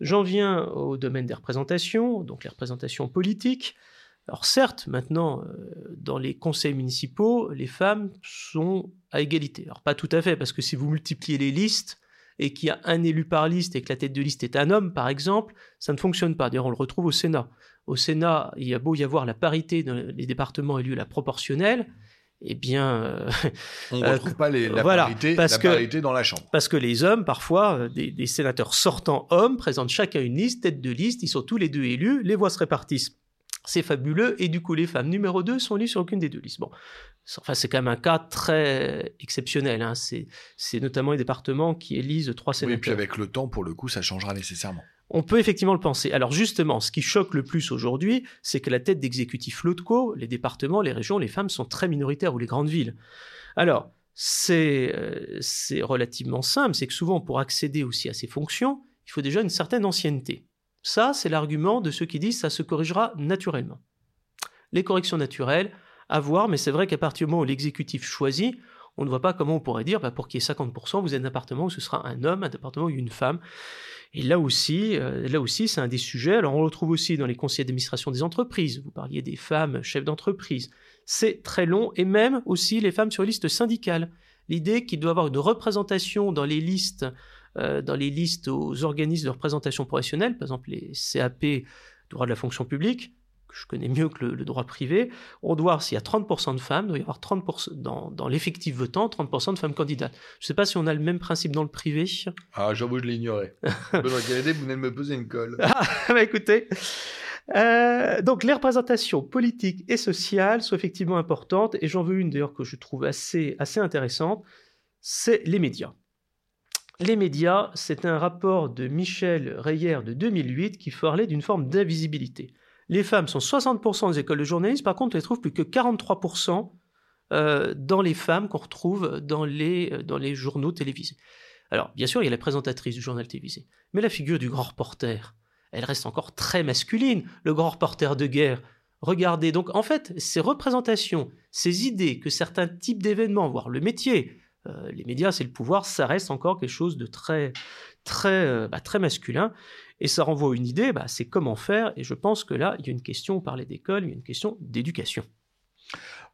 J'en viens au domaine des représentations, donc les représentations politiques. Alors certes, maintenant, euh, dans les conseils municipaux, les femmes sont à égalité. Alors pas tout à fait, parce que si vous multipliez les listes, et qu'il y a un élu par liste et que la tête de liste est un homme, par exemple, ça ne fonctionne pas. D'ailleurs, on le retrouve au Sénat. Au Sénat, il y a beau y avoir la parité dans les départements élus, la proportionnelle, eh bien, <laughs> euh, on ne retrouve pas les, la, parité, dans la Chambre. Parce que les hommes, parfois, euh, des, des, sénateurs sortants hommes, présentent chacun une liste, tête de liste, ils sont tous les deux élus, les voix se répartissent C'est fabuleux. Et du coup, les femmes numéro 2 sont élues sur aucune des deux listes. Bon. Enfin, c'est quand même un cas très exceptionnel. Hein. C'est notamment les départements qui élisent trois sénateurs. Oui, et puis avec le temps, pour le coup, ça changera nécessairement. On peut effectivement le penser. Alors justement, ce qui choque le plus aujourd'hui, c'est que la tête d'exécutif LOTCO, les départements, les régions, les femmes sont très minoritaires ou les grandes villes. Alors, euh, c'est relativement simple, c'est que souvent pour accéder aussi à ces fonctions, il faut déjà une certaine ancienneté. Ça, c'est l'argument de ceux qui disent ça se corrigera naturellement. Les corrections naturelles, à voir, mais c'est vrai qu'à partir du moment où l'exécutif choisit, on ne voit pas comment on pourrait dire, bah, pour qu'il y ait 50%, vous êtes un appartement où ce sera un homme, un appartement où une femme. Et là aussi, euh, là aussi, c'est un des sujets. Alors, on le retrouve aussi dans les conseils d'administration des entreprises. Vous parliez des femmes chefs d'entreprise. C'est très long. Et même aussi les femmes sur les listes syndicales. L'idée qu'il doit avoir une représentation dans les listes, euh, dans les listes aux organismes de représentation professionnelle, par exemple les CAP, droit de la fonction publique, que je connais mieux que le, droit privé, on doit voir s'il y a 30% de femmes, il doit y avoir 30% dans, dans l'effectif votant, 30% de femmes candidates. Je ne sais pas si on a le même principe dans le privé. Ah, j'avoue, je l'ignorais. <laughs> Benoît Kennedy, vous venez de me poser une colle. ah, bah écoutez. Euh, donc les représentations politiques et sociales sont effectivement importantes, et j'en veux une d'ailleurs que je trouve assez, assez intéressante, c'est les médias. Les médias, c'est un rapport de Michel Reyer de 2008 qui parlait d'une forme d'invisibilité. Les femmes sont 60% des écoles de journalisme, par contre, on les trouve plus que 43% euh, dans les femmes qu'on retrouve dans les, euh, dans les journaux télévisés. Alors, bien sûr, il y a la présentatrice du journal télévisé, mais la figure du grand reporter, elle reste encore très masculine, le grand reporter de guerre. Regardez, donc en fait, ces représentations, ces idées que certains types d'événements, voire le métier, euh, les médias, c'est le pouvoir, ça reste encore quelque chose de très, très, bah, très masculin. Et ça renvoie une idée, bah, c'est comment faire. Et je pense que là, il y a une question, on parlait d'école, il y a une question d'éducation.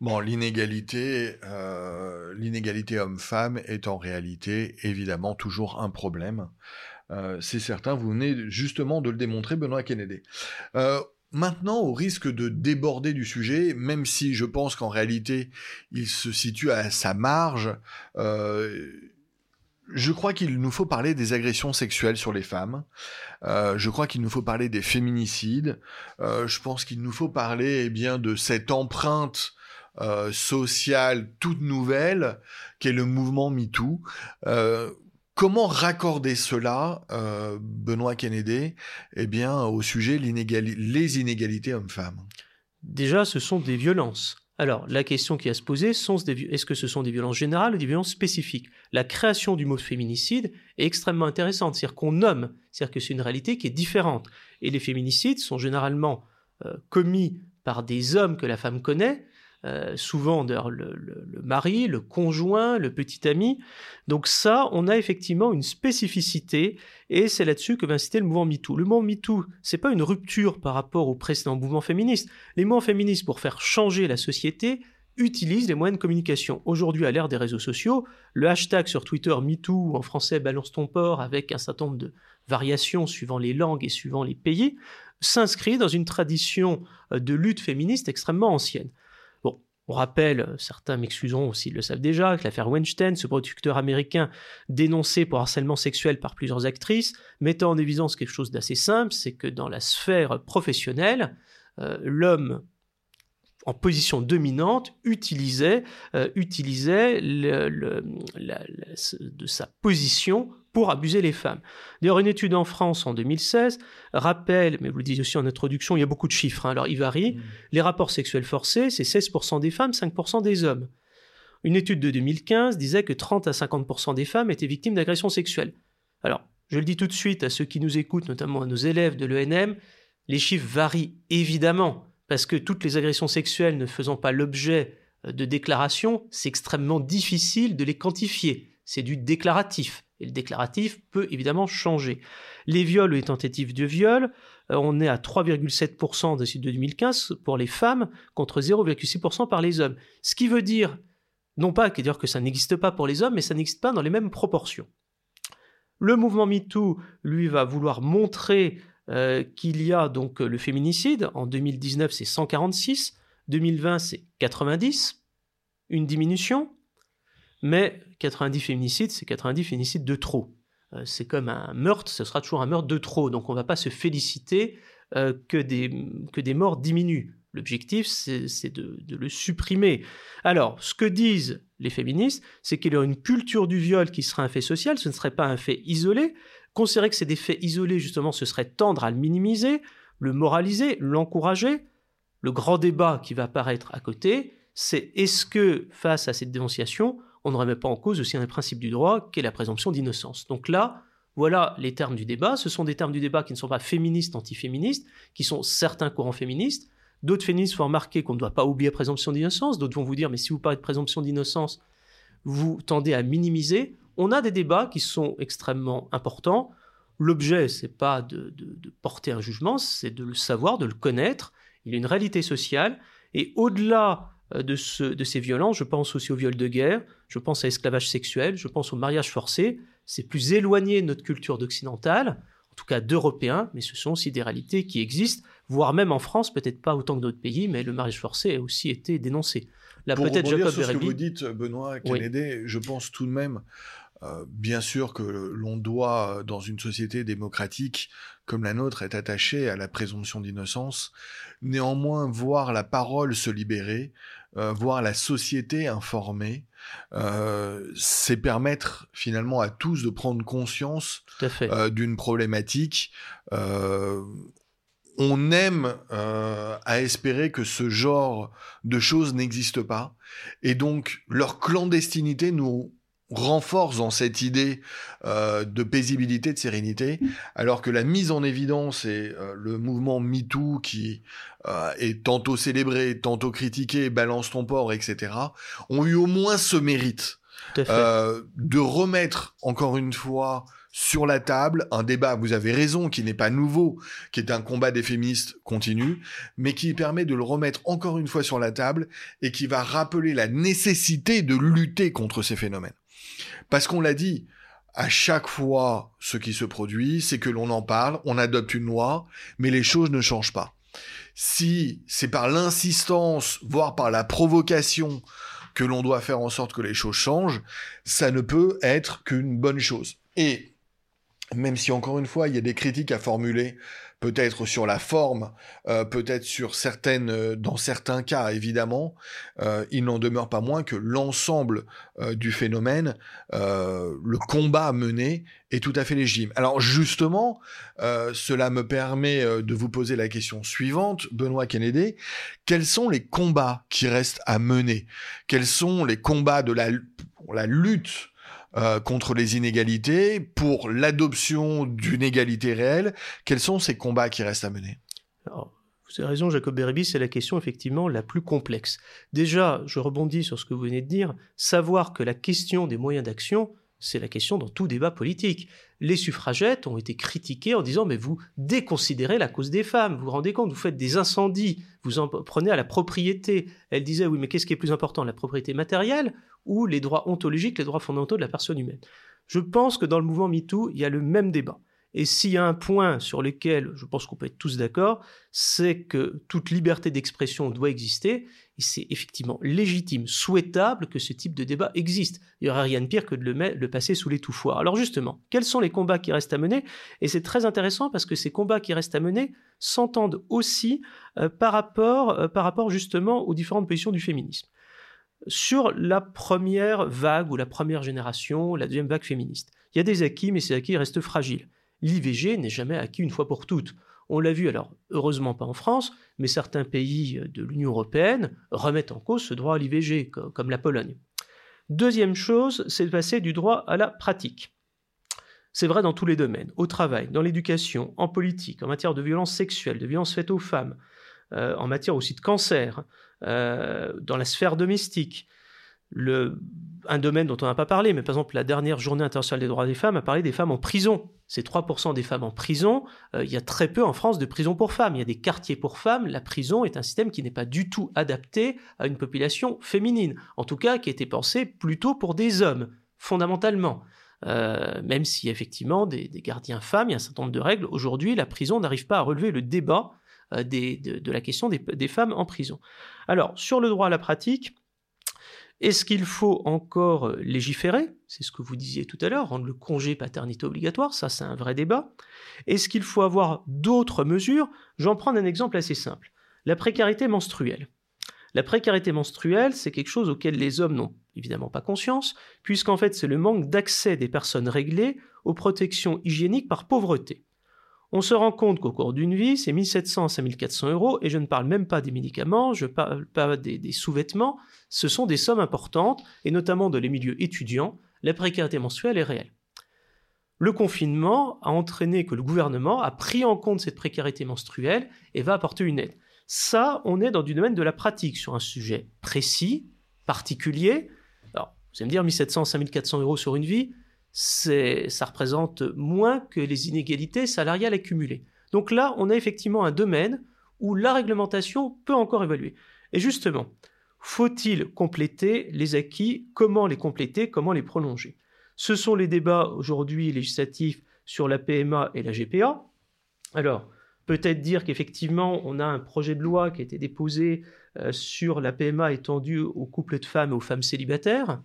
Bon, l'inégalité, euh, l'inégalité homme-femme est en réalité évidemment toujours un problème. Euh, c'est certain, vous venez justement de le démontrer, Benoît Kennedy. Euh, maintenant, au risque de déborder du sujet, même si je pense qu'en réalité il se situe à sa marge, je crois qu'il nous faut parler des agressions sexuelles sur les femmes. Euh, je crois qu'il nous faut parler des féminicides. Euh, je pense qu'il nous faut parler eh bien de cette empreinte euh, sociale toute nouvelle qu'est le mouvement MeToo. Comment raccorder cela, Benoît Kennedy, eh bien au sujet les inégalités hommes-femmes? Déjà, ce sont des violences. Alors, la question qui a se poser, est-ce que ce sont des violences générales ou des violences spécifiques? La création du mot féminicide est extrêmement intéressante, c'est-à-dire qu'on nomme, c'est-à-dire que c'est une réalité qui est différente. Et les féminicides sont généralement euh, commis par des hommes que la femme connaît, euh, souvent le, le, mari, le conjoint, le petit ami. Donc ça, on a effectivement une spécificité et c'est là-dessus que va inciter le mouvement MeToo. Le mouvement MeToo, c'est pas une rupture par rapport au précédent mouvement féministe. Les mouvements féministes, pour faire changer la société, utilisent les moyens de communication. Aujourd'hui, à l'ère des réseaux sociaux, le hashtag sur Twitter MeToo, en français Balance ton port, avec un certain nombre de variations suivant les langues et suivant les pays, s'inscrit dans une tradition euh, de lutte féministe extrêmement ancienne. On rappelle, certains m'excuseront s'ils le savent déjà, que l'affaire Weinstein, ce producteur américain dénoncé pour harcèlement sexuel par plusieurs actrices, mettant en évidence quelque chose d'assez simple, c'est que dans la sphère professionnelle, euh, l'homme en position dominante utilisait, euh, utilisait de sa position pour abuser les femmes. D'ailleurs, une étude en France en 2016 rappelle, mais vous le dites aussi en introduction, il y a beaucoup de chiffres, hein, alors ils varient, mmh. les rapports sexuels forcés, c'est 16% des femmes, 5% des hommes. Une étude de 2015 disait que 30 à 50% des femmes étaient victimes d'agressions sexuelles. Alors, je le dis tout de suite à ceux qui nous écoutent, notamment à nos élèves de l'ENM, les chiffres varient évidemment, parce que toutes les agressions sexuelles ne faisant pas l'objet euh, de déclarations, c'est extrêmement difficile de les quantifier. C'est du déclaratif. Et le déclaratif peut évidemment changer. Les viols ou les tentatives de viol, euh, on est à 3,7% de 2015 pour les femmes contre 0,6% par les hommes. Ce qui veut dire, non pas que dire que ça n'existe pas pour les hommes, mais ça n'existe pas dans les mêmes proportions. Le mouvement MeToo, lui, va vouloir montrer euh, qu'il y a donc le féminicide. En 2019, c'est 146. 2020, c'est 90. Une diminution. Mais 90 féminicides, c'est 90 féminicides de trop. Euh, c'est comme un meurtre, ce sera toujours un meurtre de trop. Donc on ne va pas se féliciter que, des, que des morts diminuent. L'objectif, c'est de, le supprimer. Alors, ce que disent les féministes, c'est qu'il y a une culture du viol qui serait un fait social, ce ne serait pas un fait isolé. Considérer que c'est des faits isolés, justement, ce serait tendre à le minimiser, le moraliser, l'encourager. Le grand débat qui va apparaître à côté, c'est est-ce que, face à cette dénonciation, on ne remet pas en cause aussi un principe du droit qui est la présomption d'innocence. Donc là, voilà les termes du débat. Ce sont des termes du débat qui ne sont pas féministes, antiféministes, qui sont certains courants féministes, D'autres féministes vont remarquer qu'on ne doit pas oublier la présomption d'innocence. D'autres vont vous dire, mais si vous parlez de présomption d'innocence, vous tendez à minimiser. On a des débats qui sont extrêmement importants. L'objet, c'est pas de, porter un jugement, c'est de le savoir, de le connaître. Il y a une réalité sociale. Et au-delà euh, de, de ces violences, je pense aussi au viol de guerre, je pense à l'esclavage sexuel, je pense au mariage forcé. C'est plus éloigné de notre culture d'occidentale en tout cas d'Européens, mais ce sont aussi des réalités qui existent, voire même en France, peut-être pas autant que d'autres pays, mais le mariage forcé a aussi été dénoncé. Là, peut-être Jacob sur ce que vous dites, Benoît Kennedy, je pense tout de même, euh, bien sûr que l'on doit, dans une société démocratique comme la nôtre, être attaché à la présomption d'innocence. Néanmoins, voir la parole se libérer, euh, voir la société informée, euh, c'est permettre finalement à tous de prendre conscience euh, d'une problématique. on aime à espérer que ce genre de choses n'existe pas, et donc leur clandestinité nous renforce dans cette idée euh, de paisibilité, de sérénité, alors que la mise en évidence et euh, le mouvement MeToo qui euh, est tantôt célébré, tantôt critiqué, balance ton port, etc., ont eu au moins ce mérite de remettre encore une fois sur la table un débat, vous avez raison, qui n'est pas nouveau, qui est un combat des féministes continu, mais qui permet de le remettre encore une fois sur la table et qui va rappeler la nécessité de lutter contre ces phénomènes. Parce qu'on l'a dit, à chaque fois, ce qui se produit, c'est que l'on en parle, on adopte une loi, mais les choses ne changent pas. Si c'est par l'insistance, voire par la provocation, que l'on doit faire en sorte que les choses changent, ça ne peut être qu'une bonne chose. Et même si encore une fois, il y a des critiques à formuler peut-être sur la forme, euh, peut-être sur certaines, euh, dans certains cas évidemment, euh, il n'en demeure pas moins que l'ensemble du phénomène, le combat mené est tout à fait légitime. Alors justement, cela me permet de vous poser la question suivante, Benoît Kennedy, quels sont les combats qui restent à mener? Quels sont les combats de la, la lutte euh, contre les inégalités, pour l'adoption d'une égalité réelle. Quels sont ces combats qui restent à mener? Vous avez raison, Jacob Beribi, c'est la question effectivement la plus complexe. Déjà, je rebondis sur ce que vous venez de dire, savoir que la question des moyens d'action, c'est la question dans tout débat politique. Les suffragettes ont été critiquées en disant mais vous déconsidérez la cause des femmes, vous vous rendez compte, vous faites des incendies, vous en prenez à la propriété. Elle disait oui mais qu'est-ce qui est plus important, la propriété matérielle ou les droits ontologiques, les droits fondamentaux de la personne humaine? Je pense que dans le mouvement MeToo, il y a le même débat. Et s'il y a un point sur lequel je pense qu'on peut être tous d'accord, c'est que toute liberté d'expression doit exister, et c'est effectivement légitime, souhaitable que ce type de débat existe. Il n'y aurait rien de pire que de le, passer sous l'étouffoir. Alors justement, quels sont les combats qui restent à mener? Et c'est très intéressant parce que ces combats qui restent à mener s'entendent aussi euh, par, rapport, euh, par rapport justement aux différentes positions du féminisme sur la première vague ou la première génération, la deuxième vague féministe. Il y a des acquis, mais ces acquis restent fragiles l'IVG n'est jamais acquis une fois pour toutes. On l'a vu, alors heureusement pas en France, mais certains pays de l'Union européenne remettent en cause ce droit à l'IVG, comme la Pologne. Deuxième chose, c'est de passer du droit à la pratique. C'est vrai dans tous les domaines, au travail, dans l'éducation, en politique, en matière de violence sexuelle, de violence faite aux femmes, euh, en matière aussi de cancer, euh, dans la sphère domestique, un domaine dont on n'a pas parlé, mais par exemple la dernière journée internationale des droits des femmes a parlé des femmes en prison. C'est 3% des femmes en prison. Euh, il y a très peu en France de prisons pour femmes. Il y a des quartiers pour femmes. La prison est un système qui n'est pas du tout adapté à une population féminine. En tout cas, qui a été pensé plutôt pour des hommes, fondamentalement. Euh, même si effectivement des, gardiens femmes, il y a un certain nombre de règles. Aujourd'hui, la prison n'arrive pas à relever le débat euh, de, la question des femmes en prison. Alors, sur le droit à la pratique, Est-ce qu'il faut encore légiférer? C'est ce que vous disiez tout à l'heure, rendre le congé paternité obligatoire, ça c'est un vrai débat. Est-ce qu'il faut avoir d'autres mesures? Je vais en prendre un exemple assez simple. La précarité menstruelle. La précarité menstruelle, c'est quelque chose auquel les hommes n'ont évidemment pas conscience, puisqu'en fait c'est le manque d'accès des personnes réglées aux protections hygiéniques par pauvreté. On se rend compte qu'au cours d'une vie, c'est 1700 à 5400 euros, et je ne parle même pas des médicaments, je ne parle pas des, sous-vêtements, ce sont des sommes importantes, et notamment dans les milieux étudiants, la précarité menstruelle est réelle. Le confinement a entraîné que le gouvernement a pris en compte cette précarité menstruelle et va apporter une aide. Ça, on est dans du domaine de la pratique sur un sujet précis, particulier. Alors, vous allez me dire 1700, 5400 euros sur une vie, ça représente moins que les inégalités salariales accumulées. Donc là, on a effectivement un domaine où la réglementation peut encore évoluer. Et justement, faut-il compléter les acquis? Comment les compléter? Comment les prolonger? Ce sont les débats aujourd'hui législatifs sur la PMA et la GPA. Alors, peut-être dire qu'effectivement, on a un projet de loi qui a été déposé euh, sur la PMA étendue aux couples de femmes et aux femmes célibataires.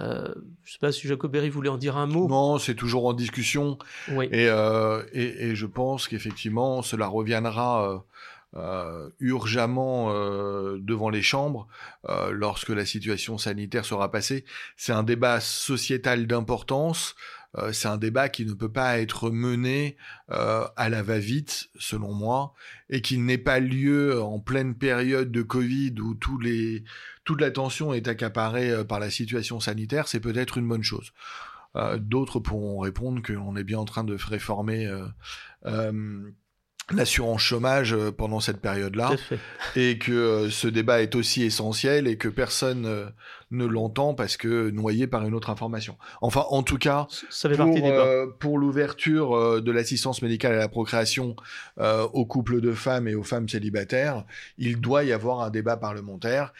Euh, je ne sais pas si Jacob Berry voulait en dire un mot. Non, c'est toujours en discussion. Oui. Et, euh, et, et, je pense qu'effectivement, cela reviendra urgemment devant les chambres lorsque la situation sanitaire sera passée. C'est un débat sociétal d'importance. Euh, c'est un débat qui ne peut pas être mené euh, à la va-vite, selon moi, et qu'il n'ait pas lieu en pleine période de Covid où toute l'attention est accaparée euh, par la situation sanitaire, c'est peut-être une bonne chose. D'autres pourront répondre qu'on est bien en train de réformer l'assurance chômage euh, pendant cette période-là et que euh, ce débat est aussi essentiel et que personne euh, ne l'entend parce que noyé par une autre information. Enfin, en tout cas, Ça fait pour, pour l'ouverture de l'assistance médicale à la procréation aux couples de femmes et aux femmes célibataires, il doit y avoir un débat parlementaire.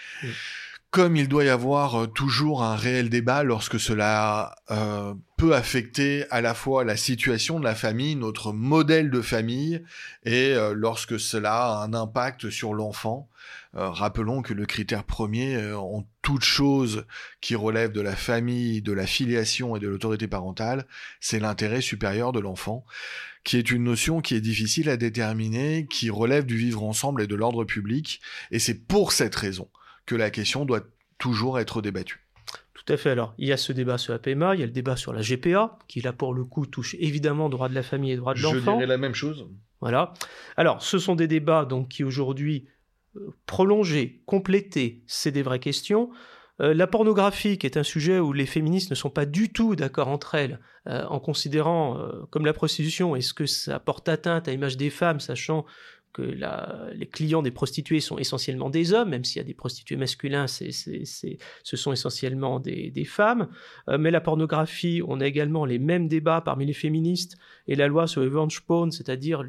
Comme il doit y avoir toujours un réel débat lorsque cela euh, peut affecter à la fois la situation de la famille, notre modèle de famille, et euh, lorsque cela a un impact sur l'enfant. Euh, rappelons que le critère premier euh, en toute chose qui relève de la famille, de la filiation et de l'autorité parentale, c'est l'intérêt supérieur de l'enfant, qui est une notion qui est difficile à déterminer, qui relève du vivre ensemble et de l'ordre public, et c'est pour cette raison que la question doit toujours être débattue. Tout à fait. Alors, il y a ce débat sur la PMA, il y a le débat sur la GPA, qui là pour le coup touche évidemment droit de la famille et droit de l'enfant. Je dirais la même chose. Voilà. Alors, ce sont des débats donc qui aujourd'hui euh, prolongés, complétés, c'est des vraies questions. Euh, la pornographie, qui est un sujet où les féministes ne sont pas du tout d'accord entre elles, euh, en considérant comme la prostitution, est-ce que ça porte atteinte à l'image des femmes, sachant que les clients des prostituées sont essentiellement des hommes, même s'il y a des prostituées masculins, c'est, ce sont essentiellement des, femmes. Euh, mais la pornographie, on a également les mêmes débats parmi les féministes et la loi sur revenge porn, c'est-à-dire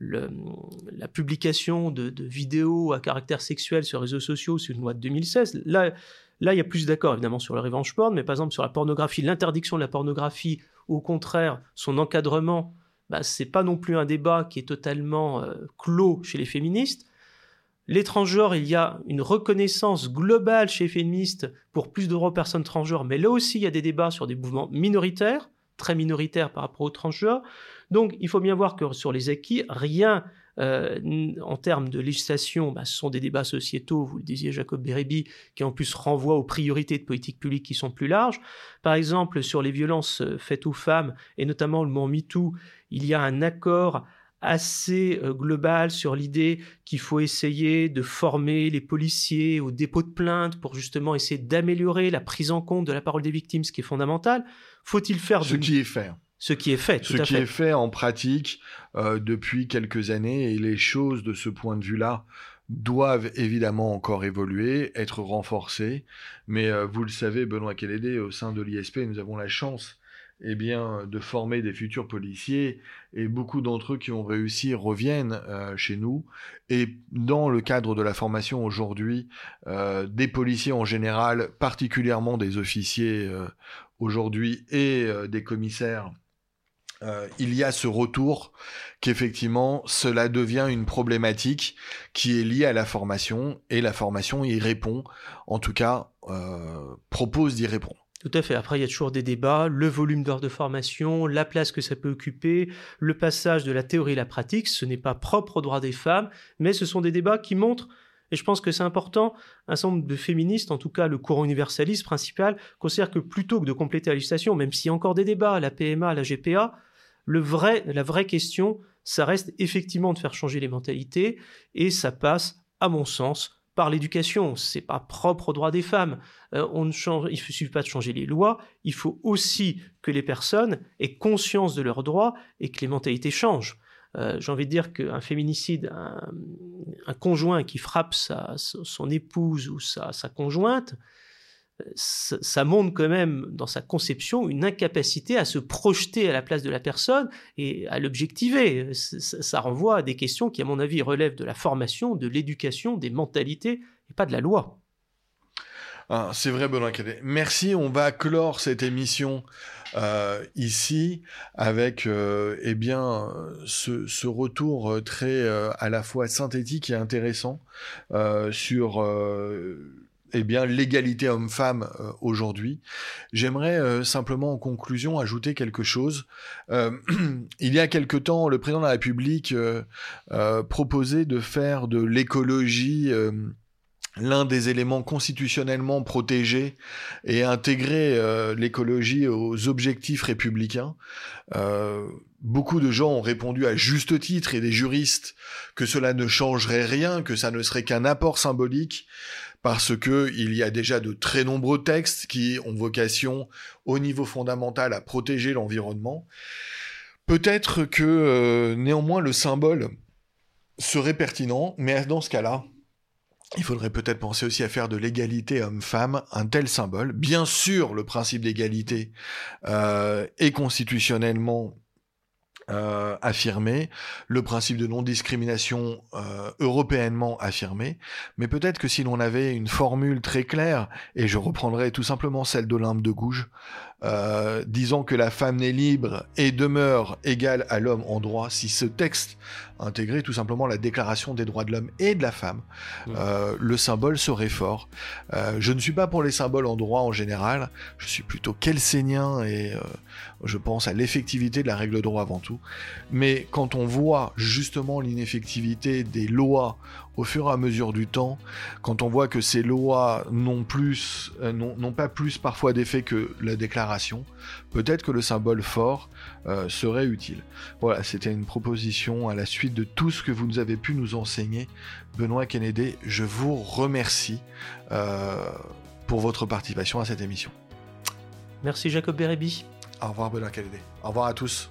la publication de, vidéos à caractère sexuel sur les réseaux sociaux, c'est une loi de 2016. Là, là, il y a plus d'accord évidemment sur le revenge porn, mais par exemple sur la pornographie, l'interdiction de la pornographie, au contraire, son encadrement bah, c'est pas non plus un débat qui est totalement euh, clos chez les féministes. Les transgenres, il y a une reconnaissance globale chez les féministes pour plus de personnes transgenres, mais là aussi, il y a des débats sur des mouvements minoritaires, très minoritaires par rapport aux transgenres. Donc, il faut bien voir que sur les acquis, rien euh, en termes de législation, bah, ce sont des débats sociétaux, vous le disiez Jacob Bérébi, qui en plus renvoient aux priorités de politique publique qui sont plus larges. Par exemple, sur les violences euh, faites aux femmes, et notamment le mouvement MeToo, il y a un accord assez euh, global sur l'idée qu'il faut essayer de former les policiers au dépôt de plainte pour justement essayer d'améliorer la prise en compte de la parole des victimes, ce qui est fondamental. Faut-il faire ce qui est fait ce qui est fait. Tout ce qui est fait en pratique euh, depuis quelques années et les choses de ce point de vue-là doivent évidemment encore évoluer, être renforcées. Mais euh, vous le savez, Benoît Kélédé, au sein de l'ISP, nous avons la chance eh bien, de former des futurs policiers et beaucoup d'entre eux qui ont réussi reviennent euh, chez nous. Et dans le cadre de la formation aujourd'hui, des policiers en général, particulièrement des officiers aujourd'hui et des commissaires euh, il y a ce retour qu'effectivement cela devient une problématique qui est liée à la formation et la formation y répond, en tout cas euh, propose d'y répondre. Tout à fait. Après, il y a toujours des débats, le volume d'heures de formation, la place que ça peut occuper, le passage de la théorie à la pratique. Ce n'est pas propre aux droits des femmes, mais ce sont des débats qui montrent et je pense que c'est important, un certain nombre de féministes, en tout cas le courant universaliste principal, considère que plutôt que de compléter la législation, même s'il y a encore des débats, la PMA, la GPA, la vraie question, ça reste effectivement de faire changer les mentalités, et ça passe, à mon sens, par l'éducation. C'est pas propre aux droits des femmes. Euh, on ne change, il ne suffit pas de changer les lois, il faut aussi que les personnes aient conscience de leurs droits et que les mentalités changent. Euh, j'ai envie de dire qu'un féminicide, un, conjoint qui frappe sa, son épouse ou sa, conjointe, ça, montre quand même dans sa conception une incapacité à se projeter à la place de la personne et à l'objectiver. Ça, renvoie à des questions qui, à mon avis, relèvent de la formation, de l'éducation, des mentalités et pas de la loi. Ah, c'est vrai, Benoît Cadet. Merci. On va clore cette émission euh, ici avec euh, eh bien ce, retour euh, très à la fois synthétique et intéressant sur eh bien l'égalité homme-femme aujourd'hui. J'aimerais simplement en conclusion ajouter quelque chose. <clears throat> il y a quelque temps, le président de la République proposait de faire de l'écologie l'un des éléments constitutionnellement protégés et intégrer euh, l'écologie aux objectifs républicains. Euh, beaucoup de gens ont répondu à juste titre et des juristes que cela ne changerait rien, que ça ne serait qu'un apport symbolique parce que il y a déjà de très nombreux textes qui ont vocation au niveau fondamental à protéger l'environnement. Peut-être que euh, néanmoins le symbole serait pertinent, mais dans ce cas-là, il faudrait peut-être penser aussi à faire de l'égalité homme-femme un tel symbole. Bien sûr, le principe d'égalité euh, est constitutionnellement euh, affirmé, le principe de non-discrimination euh, européennement affirmé, mais peut-être que si l'on avait une formule très claire, et je reprendrai tout simplement celle d'Olympe de Gouges, euh, disant que la femme n'est libre et demeure égale à l'homme en droit, si ce texte intégrait tout simplement la déclaration des droits de l'homme et de la femme, mmh. euh, le symbole serait fort. Euh, je ne suis pas pour les symboles en droit en général, je suis plutôt kelsénien et je pense à l'effectivité de la règle de droit avant tout. Mais quand on voit justement l'ineffectivité des lois au fur et à mesure du temps, quand on voit que ces lois n'ont plus, euh, n'ont pas plus parfois d'effet que la déclaration, peut-être que le symbole fort euh, serait utile. Voilà, c'était une proposition à la suite de tout ce que vous nous avez pu nous enseigner. Benoît Kennedy, je vous remercie euh, pour votre participation à cette émission. Merci Jacob Bérébi. Au revoir Benoît Kennedy. Au revoir à tous.